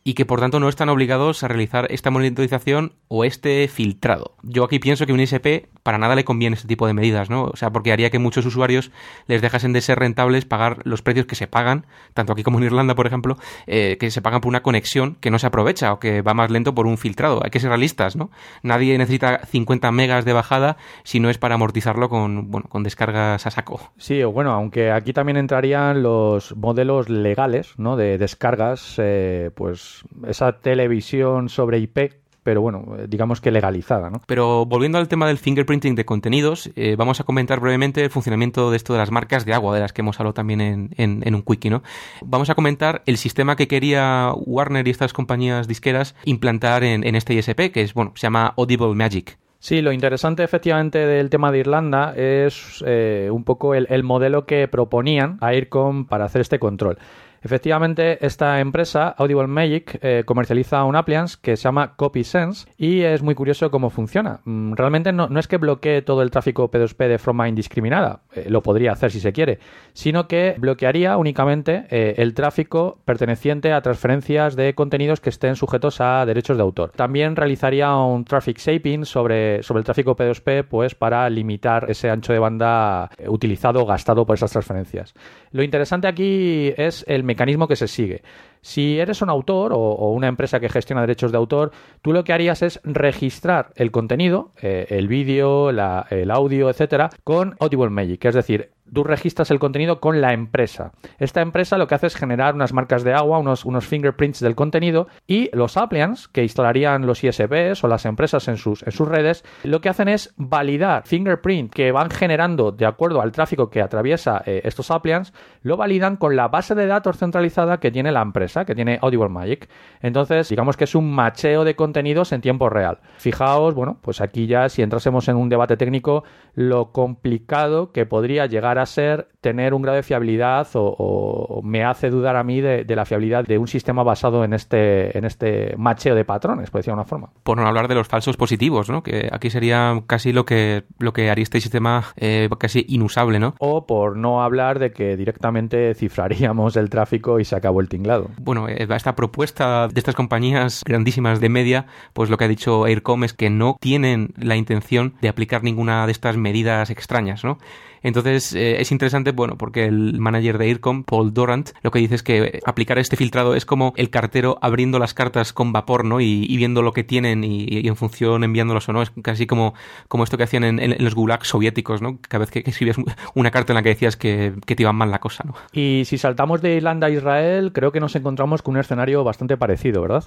y que por tanto no están obligados a realizar esta monitorización o este filtrado. Yo aquí pienso que un ISP para nada le conviene este tipo de medidas, ¿no? O sea, porque haría que muchos usuarios les dejasen de ser rentables pagar los precios que se pagan, tanto aquí como en Irlanda, por ejemplo, eh, que se pagan por una conexión que no se aprovecha o que va más lento por un filtrado. Hay que ser realistas, ¿no? Nadie necesita 50 megas de bajada si no es para amortizarlo con, bueno, con descargas a saco. Sí, o bueno, aunque aquí también entrarían los modelos legales, ¿no? De descargas, eh, pues esa televisión sobre IP pero bueno, digamos que legalizada, ¿no? Pero volviendo al tema del fingerprinting de contenidos, eh, vamos a comentar brevemente el funcionamiento de esto de las marcas de agua, de las que hemos hablado también en, en, un quickie, ¿no? Vamos a comentar el sistema que quería Warner y estas compañías disqueras implantar en, en este ISP, que es, bueno, se llama Audible Magic. Sí, lo interesante efectivamente del tema de Irlanda es eh, un poco el, el, modelo que proponían a IRCOM para hacer este control. Efectivamente, esta empresa, Audible Magic, eh, comercializa un appliance que se llama CopySense y es muy curioso cómo funciona. Mm, realmente no, es que bloquee todo el tráfico P2P de forma indiscriminada, eh, lo podría hacer si se quiere, sino que bloquearía únicamente eh, el tráfico perteneciente a transferencias de contenidos que estén sujetos a derechos de autor. También realizaría un traffic shaping sobre, sobre el tráfico P2P pues, para limitar ese ancho de banda utilizado o gastado por esas transferencias. Lo interesante aquí es el mecanismo que se sigue. Si eres un autor o, una empresa que gestiona derechos de autor, tú lo que harías es registrar el contenido, eh, el vídeo, el audio, etcétera, con Audible Magic. Es decir, tú registras el contenido con la empresa. Esta empresa lo que hace es generar unas marcas de agua, unos, fingerprints del contenido y los appliances que instalarían los ISPs o las empresas en sus, en sus redes, lo que hacen es validar fingerprint que van generando de acuerdo al tráfico que atraviesa eh, estos appliances, lo validan con la base de datos centralizada que tiene la empresa, que tiene Audible Magic. Entonces, digamos que es un macheo de contenidos en tiempo real. Fijaos, bueno, pues aquí ya si entrásemos en un debate técnico, lo complicado que podría llegar a ser tener un grado de fiabilidad o, o me hace dudar a mí de, de, la fiabilidad de un sistema basado en este, en este macheo de patrones, por decirlo de una forma. Por no hablar de los falsos positivos, ¿no? Que aquí sería casi lo que, lo que haría este sistema eh, casi inusable, ¿no? O por no hablar de que directamente cifraríamos el tráfico y se acabó el tinglado. Bueno, eh, esta propuesta de estas compañías grandísimas de media, pues lo que ha dicho Aircom es que no tienen la intención de aplicar ninguna de estas medidas extrañas, ¿no? Entonces eh, es interesante, bueno, porque el manager de IRCOM, Paul Dorant, lo que dice es que aplicar este filtrado es como el cartero abriendo las cartas con vapor, ¿no? Y, y viendo lo que tienen y, en función enviándolos o no. Es casi como, como esto que hacían en, en, los gulags soviéticos, ¿no? Cada vez que, escribías una carta en la que decías que, que te iban mal la cosa, ¿no? Y si saltamos de Irlanda a Israel, creo que nos encontramos con un escenario bastante parecido, ¿verdad?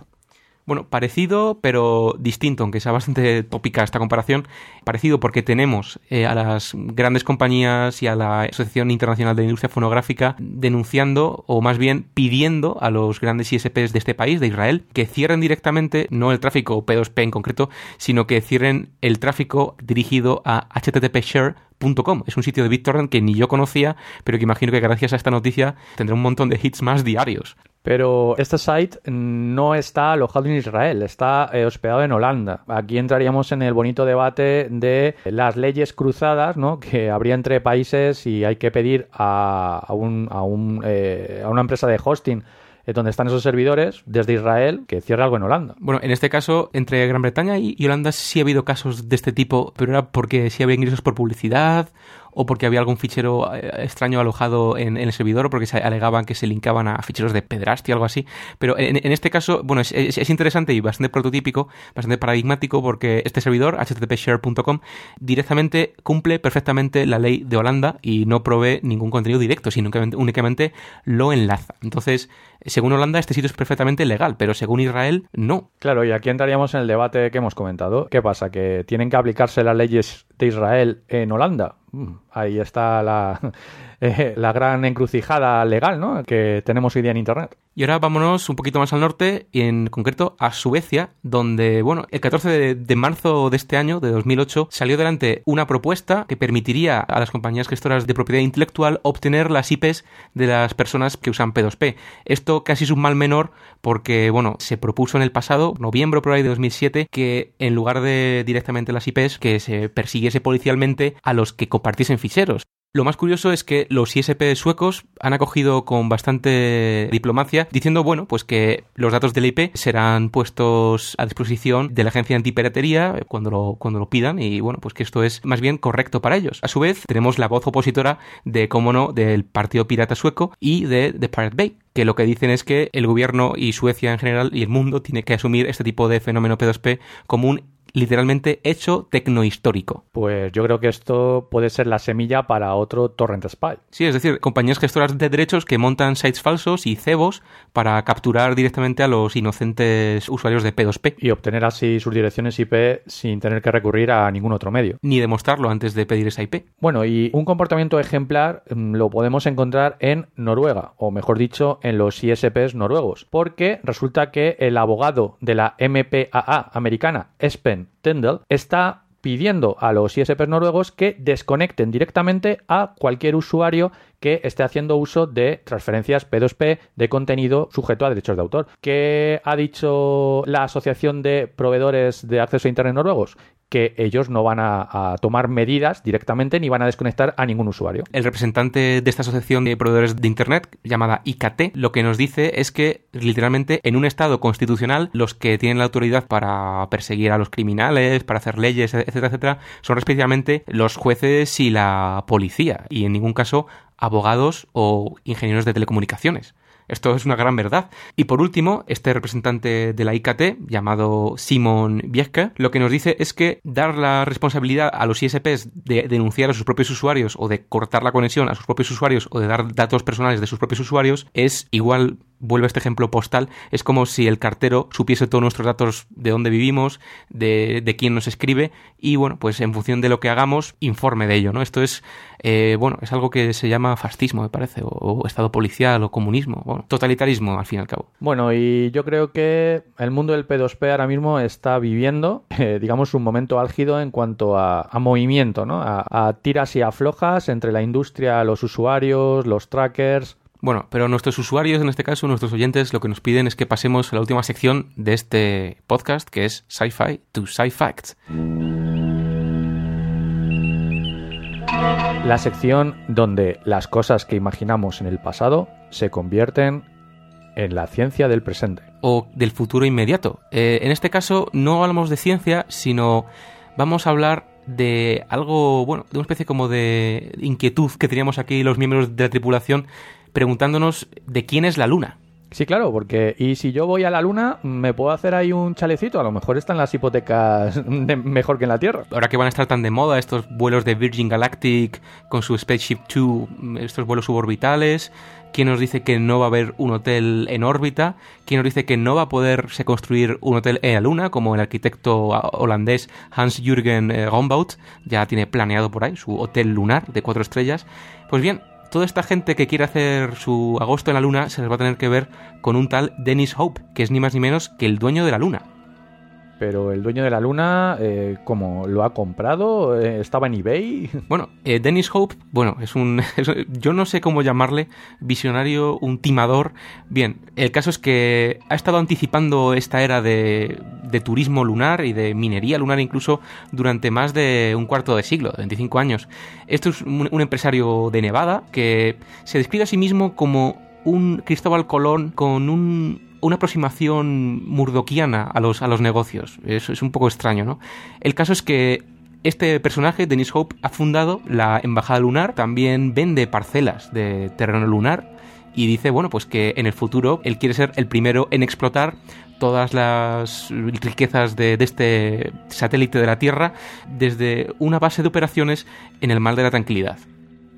Bueno, parecido, pero distinto, aunque sea bastante tópica esta comparación. Parecido porque tenemos eh, a las grandes compañías y a la Asociación Internacional de la Industria Fonográfica denunciando, o más bien pidiendo a los grandes ISPs de este país, de Israel, que cierren directamente, no el tráfico P2P en concreto, sino que cierren el tráfico dirigido a HTTP. Es un sitio de BitTorrent que ni yo conocía, pero que imagino que gracias a esta noticia tendrá un montón de hits más diarios. Pero este site no está alojado en Israel, está eh, hospedado en Holanda. Aquí entraríamos en el bonito debate de las leyes cruzadas ¿no? que habría entre países y hay que pedir a, un, eh, a una empresa de hosting donde están esos servidores desde Israel que cierre algo en Holanda. Bueno, en este caso, entre Gran Bretaña y Holanda sí ha habido casos de este tipo, pero era porque sí había ingresos por publicidad o porque había algún fichero extraño alojado en, el servidor o porque se alegaban que se linkaban a ficheros de pedrastia o algo así. Pero en, en este caso, bueno, es, es, es, interesante y bastante prototípico, bastante paradigmático porque este servidor, httpshare.com, directamente cumple perfectamente la ley de Holanda y no provee ningún contenido directo, sino únicamente, únicamente lo enlaza. Entonces, según Holanda, este sitio es perfectamente legal, pero según Israel, no. Claro, y aquí entraríamos en el debate que hemos comentado. ¿Qué pasa? ¿Que tienen que aplicarse las leyes de Israel en Holanda? Ahí está la, eh, la gran encrucijada legal ¿no? que tenemos hoy día en Internet. Y ahora vámonos un poquito más al norte, y en concreto a Suecia, donde, bueno, el 14 de, marzo de este año, de 2008, salió delante una propuesta que permitiría a las compañías gestoras de propiedad intelectual obtener las IPs de las personas que usan P2P. Esto casi es un mal menor porque, bueno, se propuso en el pasado, noviembre por ahí de 2007, que en lugar de directamente las IPs, que se persiguiese policialmente a los que compartiesen ficheros. Lo más curioso es que los ISP suecos han acogido con bastante diplomacia diciendo, bueno, pues que los datos del IP serán puestos a disposición de la agencia antipiratería cuando lo, cuando lo pidan y bueno, pues que esto es más bien correcto para ellos. A su vez, tenemos la voz opositora de, cómo no, del Partido Pirata Sueco y de The Pirate Bay, que lo que dicen es que el gobierno y Suecia en general y el mundo tiene que asumir este tipo de fenómeno P2P como un literalmente hecho tecnohistórico. Pues yo creo que esto puede ser la semilla para otro Torrent Spy. Sí, es decir, compañías gestoras de derechos que montan sites falsos y cebos para capturar directamente a los inocentes usuarios de P2P. Y obtener así sus direcciones IP sin tener que recurrir a ningún otro medio. Ni demostrarlo antes de pedir esa IP. Bueno, y un comportamiento ejemplar lo podemos encontrar en Noruega, o mejor dicho, en los ISPs noruegos, porque resulta que el abogado de la MPAA americana, Espen Tendel, está pidiendo a los ISPs noruegos que desconecten directamente a cualquier usuario que esté haciendo uso de transferencias P2P de contenido sujeto a derechos de autor. ¿Qué ha dicho la Asociación de Proveedores de Acceso a Internet noruegos? que ellos no van a, tomar medidas directamente ni van a desconectar a ningún usuario. El representante de esta asociación de proveedores de Internet, llamada IKT, lo que nos dice es que literalmente en un Estado constitucional los que tienen la autoridad para perseguir a los criminales, para hacer leyes, etcétera, etcétera, son respectivamente los jueces y la policía, y en ningún caso abogados o ingenieros de telecomunicaciones. Esto es una gran verdad. Y por último, este representante de la IKT, llamado Simon Bieske, lo que nos dice es que dar la responsabilidad a los ISPs de denunciar a sus propios usuarios o de cortar la conexión a sus propios usuarios o de dar datos personales de sus propios usuarios es igual vuelve este ejemplo postal, es como si el cartero supiese todos nuestros datos de dónde vivimos, de, de quién nos escribe y bueno, pues en función de lo que hagamos, informe de ello, ¿no? Esto es, eh, bueno, es algo que se llama fascismo, me parece, o, o estado policial o comunismo, bueno, totalitarismo al fin y al cabo. Bueno, y yo creo que el mundo del P2P ahora mismo está viviendo, eh, digamos, un momento álgido en cuanto a, a movimiento, ¿no? A, a tiras y aflojas entre la industria, los usuarios, los trackers, Bueno, pero nuestros usuarios, en este caso, nuestros oyentes, lo que nos piden es que pasemos a la última sección de este podcast, que es Sci-Fi to Sci-Fact. La sección donde las cosas que imaginamos en el pasado se convierten en la ciencia del presente. o del futuro inmediato. Eh, en este caso no hablamos de ciencia, sino vamos a hablar de algo, bueno, de una especie como de inquietud que teníamos aquí los miembros de la tripulación preguntándonos de quién es la luna. Sí, claro, porque y si yo voy a la luna, me puedo hacer ahí un chalecito. A lo mejor están las hipotecas de- mejor que en la Tierra. Ahora que van a estar tan de moda estos vuelos de Virgin Galactic con su Spaceship 2, estos vuelos suborbitales, ¿quién nos dice que no va a haber un hotel en órbita? ¿Quién nos dice que no va a poderse construir un hotel en la Luna, como el arquitecto ah, holandés Hans-Jürgen eh, Rombaut ya tiene planeado por ahí, su hotel lunar de cuatro estrellas? Pues bien, toda esta gente que quiere hacer su agosto en la Luna se les va a tener que ver con un tal Dennis Hope, que es ni más ni menos que el dueño de la Luna. Pero el dueño de la luna, eh, ¿cómo lo ha comprado? Eh, ¿Estaba en eBay? Bueno, eh, Dennis Hope, bueno, es un, yo no sé cómo llamarle, visionario, un timador. Bien, el caso es que ha estado anticipando esta era de, de turismo lunar y de minería lunar incluso durante más de un cuarto de siglo, 25 años. Esto es un empresario de Nevada que se describe a sí mismo como un Cristóbal Colón con un una aproximación murdoquiana a los, a los negocios. Eso es un poco extraño, ¿no? El caso es que este personaje, Dennis Hope, ha fundado la Embajada Lunar, también vende parcelas de terreno lunar y dice, bueno, pues que en el futuro él quiere ser el primero en explotar todas las riquezas de, de este satélite de la Tierra desde una base de operaciones en el Mar de la Tranquilidad.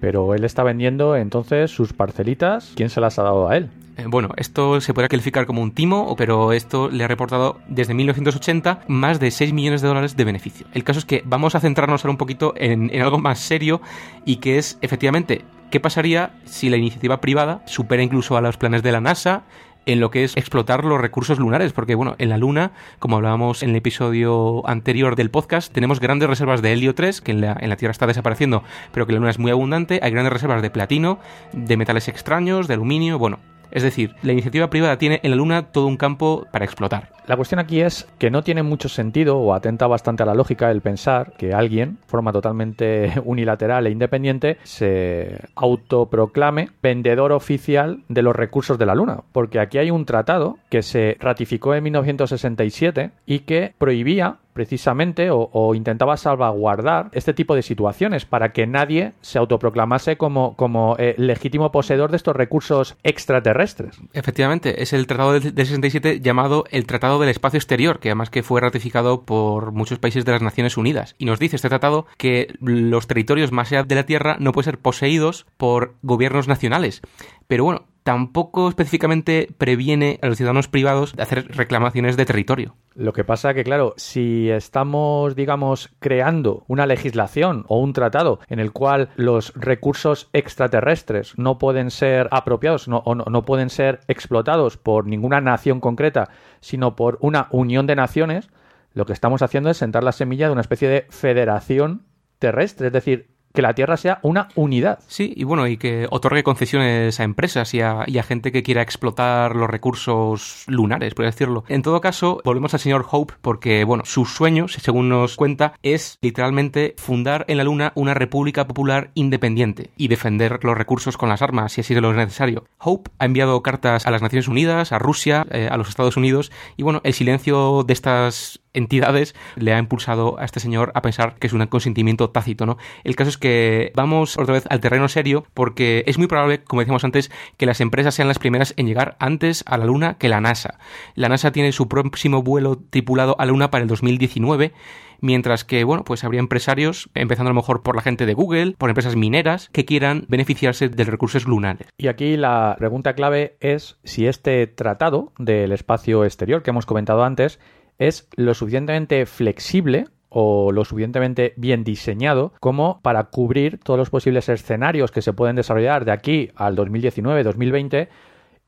Pero él está vendiendo entonces sus parcelitas. ¿Quién se las ha dado a él? Eh, Bueno, esto se podría calificar como un timo, pero esto le ha reportado desde 1980 más de 6 millones de dólares de beneficio. El caso es que vamos a centrarnos ahora un poquito en, en algo más serio y que es, efectivamente, ¿qué pasaría si la iniciativa privada supera incluso a los planes de la NASA? En lo que es explotar los recursos lunares, porque bueno, en la Luna, como hablábamos en el episodio anterior del podcast, tenemos grandes reservas de helio 3, que en la, en la Tierra está desapareciendo, pero que la Luna es muy abundante, hay grandes reservas de platino, de metales extraños, de aluminio, bueno, es decir, la iniciativa privada tiene en la Luna todo un campo para explotar. La cuestión aquí es que no tiene mucho sentido o atenta bastante a la lógica el pensar que alguien, forma totalmente unilateral e independiente, se autoproclame vendedor oficial de los recursos de la Luna. Porque aquí hay un tratado que se ratificó en 1967 y que prohibía precisamente o, intentaba salvaguardar este tipo de situaciones para que nadie se autoproclamase como, como eh, legítimo poseedor de estos recursos extraterrestres. Efectivamente, es el tratado del, del 67 llamado el Tratado del Espacio Exterior, que además que fue ratificado por muchos países de las Naciones Unidas. Y nos dice este tratado que los territorios más allá de la Tierra no pueden ser poseídos por gobiernos nacionales. Pero bueno, tampoco específicamente previene a los ciudadanos privados de hacer reclamaciones de territorio. Lo que pasa que, claro, si estamos, digamos, creando una legislación o un tratado en el cual los recursos extraterrestres no pueden ser apropiados no, o no, no pueden ser explotados por ninguna nación concreta, sino por una unión de naciones, lo que estamos haciendo es sentar la semilla de una especie de federación terrestre, es decir, que la Tierra sea una unidad. Sí, y bueno, y que otorgue concesiones a empresas y a, gente que quiera explotar los recursos lunares, por decirlo. En todo caso, volvemos al señor Hope porque, bueno, su sueño, según nos cuenta, es literalmente fundar en la Luna una república popular independiente y defender los recursos con las armas, si así lo es necesario. Hope ha enviado cartas a las Naciones Unidas, a Rusia, eh, a los Estados Unidos, y bueno, el silencio de estas entidades le ha impulsado a este señor a pensar que es un consentimiento tácito, ¿no? El caso es que vamos otra vez al terreno serio porque es muy probable, como decíamos antes, que las empresas sean las primeras en llegar antes a la Luna que la NASA. La NASA tiene su próximo vuelo tripulado a la Luna para el 2019 mientras que, bueno, pues habría empresarios, empezando a lo mejor por la gente de Google, por empresas mineras, que quieran beneficiarse de recursos lunares. Y aquí la pregunta clave es si este tratado del espacio exterior que hemos comentado antes es lo suficientemente flexible o lo suficientemente bien diseñado como para cubrir todos los posibles escenarios que se pueden desarrollar de aquí al 2019-2020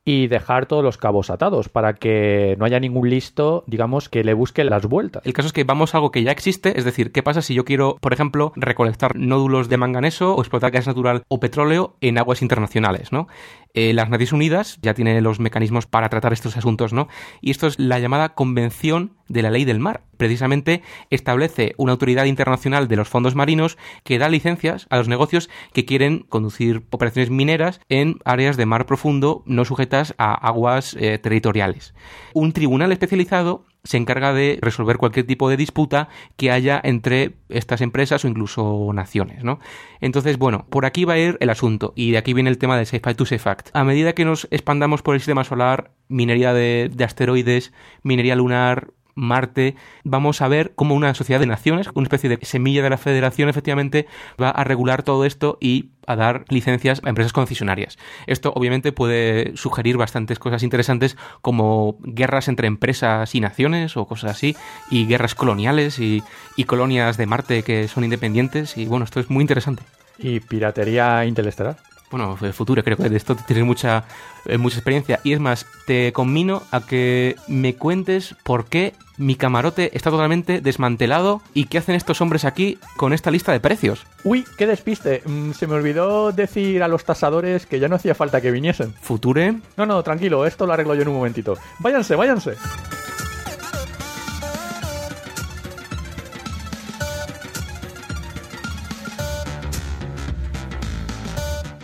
y dejar todos los cabos atados para que no haya ningún listo, digamos, que le busque las vueltas. El caso es que vamos a algo que ya existe, es decir, ¿qué pasa si yo quiero, por ejemplo, recolectar nódulos de manganeso o explotar gas natural o petróleo en aguas internacionales, ¿no? Eh, las Naciones Unidas ya tienen los mecanismos para tratar estos asuntos, ¿no? Y esto es la llamada Convención de la Ley del Mar. Precisamente establece una autoridad internacional de los fondos marinos que da licencias a los negocios que quieren conducir operaciones mineras en áreas de mar profundo no sujetas a aguas eh, territoriales. Un tribunal especializado se encarga de resolver cualquier tipo de disputa que haya entre estas empresas o incluso naciones, ¿no? Entonces, bueno, por aquí va a ir el asunto y de aquí viene el tema de Safe to Safe Act. A medida que nos expandamos por el sistema solar, minería de asteroides, minería lunar, Marte, vamos a ver cómo una sociedad de naciones, una especie de semilla de la federación, efectivamente, va a regular todo esto y a dar licencias a empresas concesionarias. Esto obviamente puede sugerir bastantes cosas interesantes como guerras entre empresas y naciones o cosas así, y guerras coloniales y, colonias de Marte que son independientes, y bueno, esto es muy interesante. ¿Y piratería interestelar? Bueno, futuro, creo que de esto tienes mucha, eh, mucha experiencia. Y es más, te conmino a que me cuentes por qué mi camarote está totalmente desmantelado y qué hacen estos hombres aquí con esta lista de precios. Uy, qué despiste. Mm, se me olvidó decir a los tasadores que ya no hacía falta que viniesen. ¿Future? No, no, tranquilo, esto lo arreglo yo en un momentito. Váyanse, váyanse.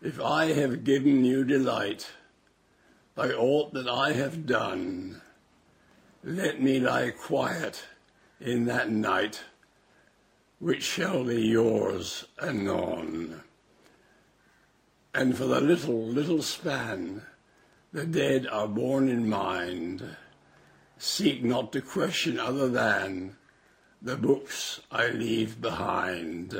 If I have given you delight by aught that I have done, let me lie quiet in that night which shall be yours anon. And for the little, little span the dead are born in mind, seek not to question other than the books I leave behind.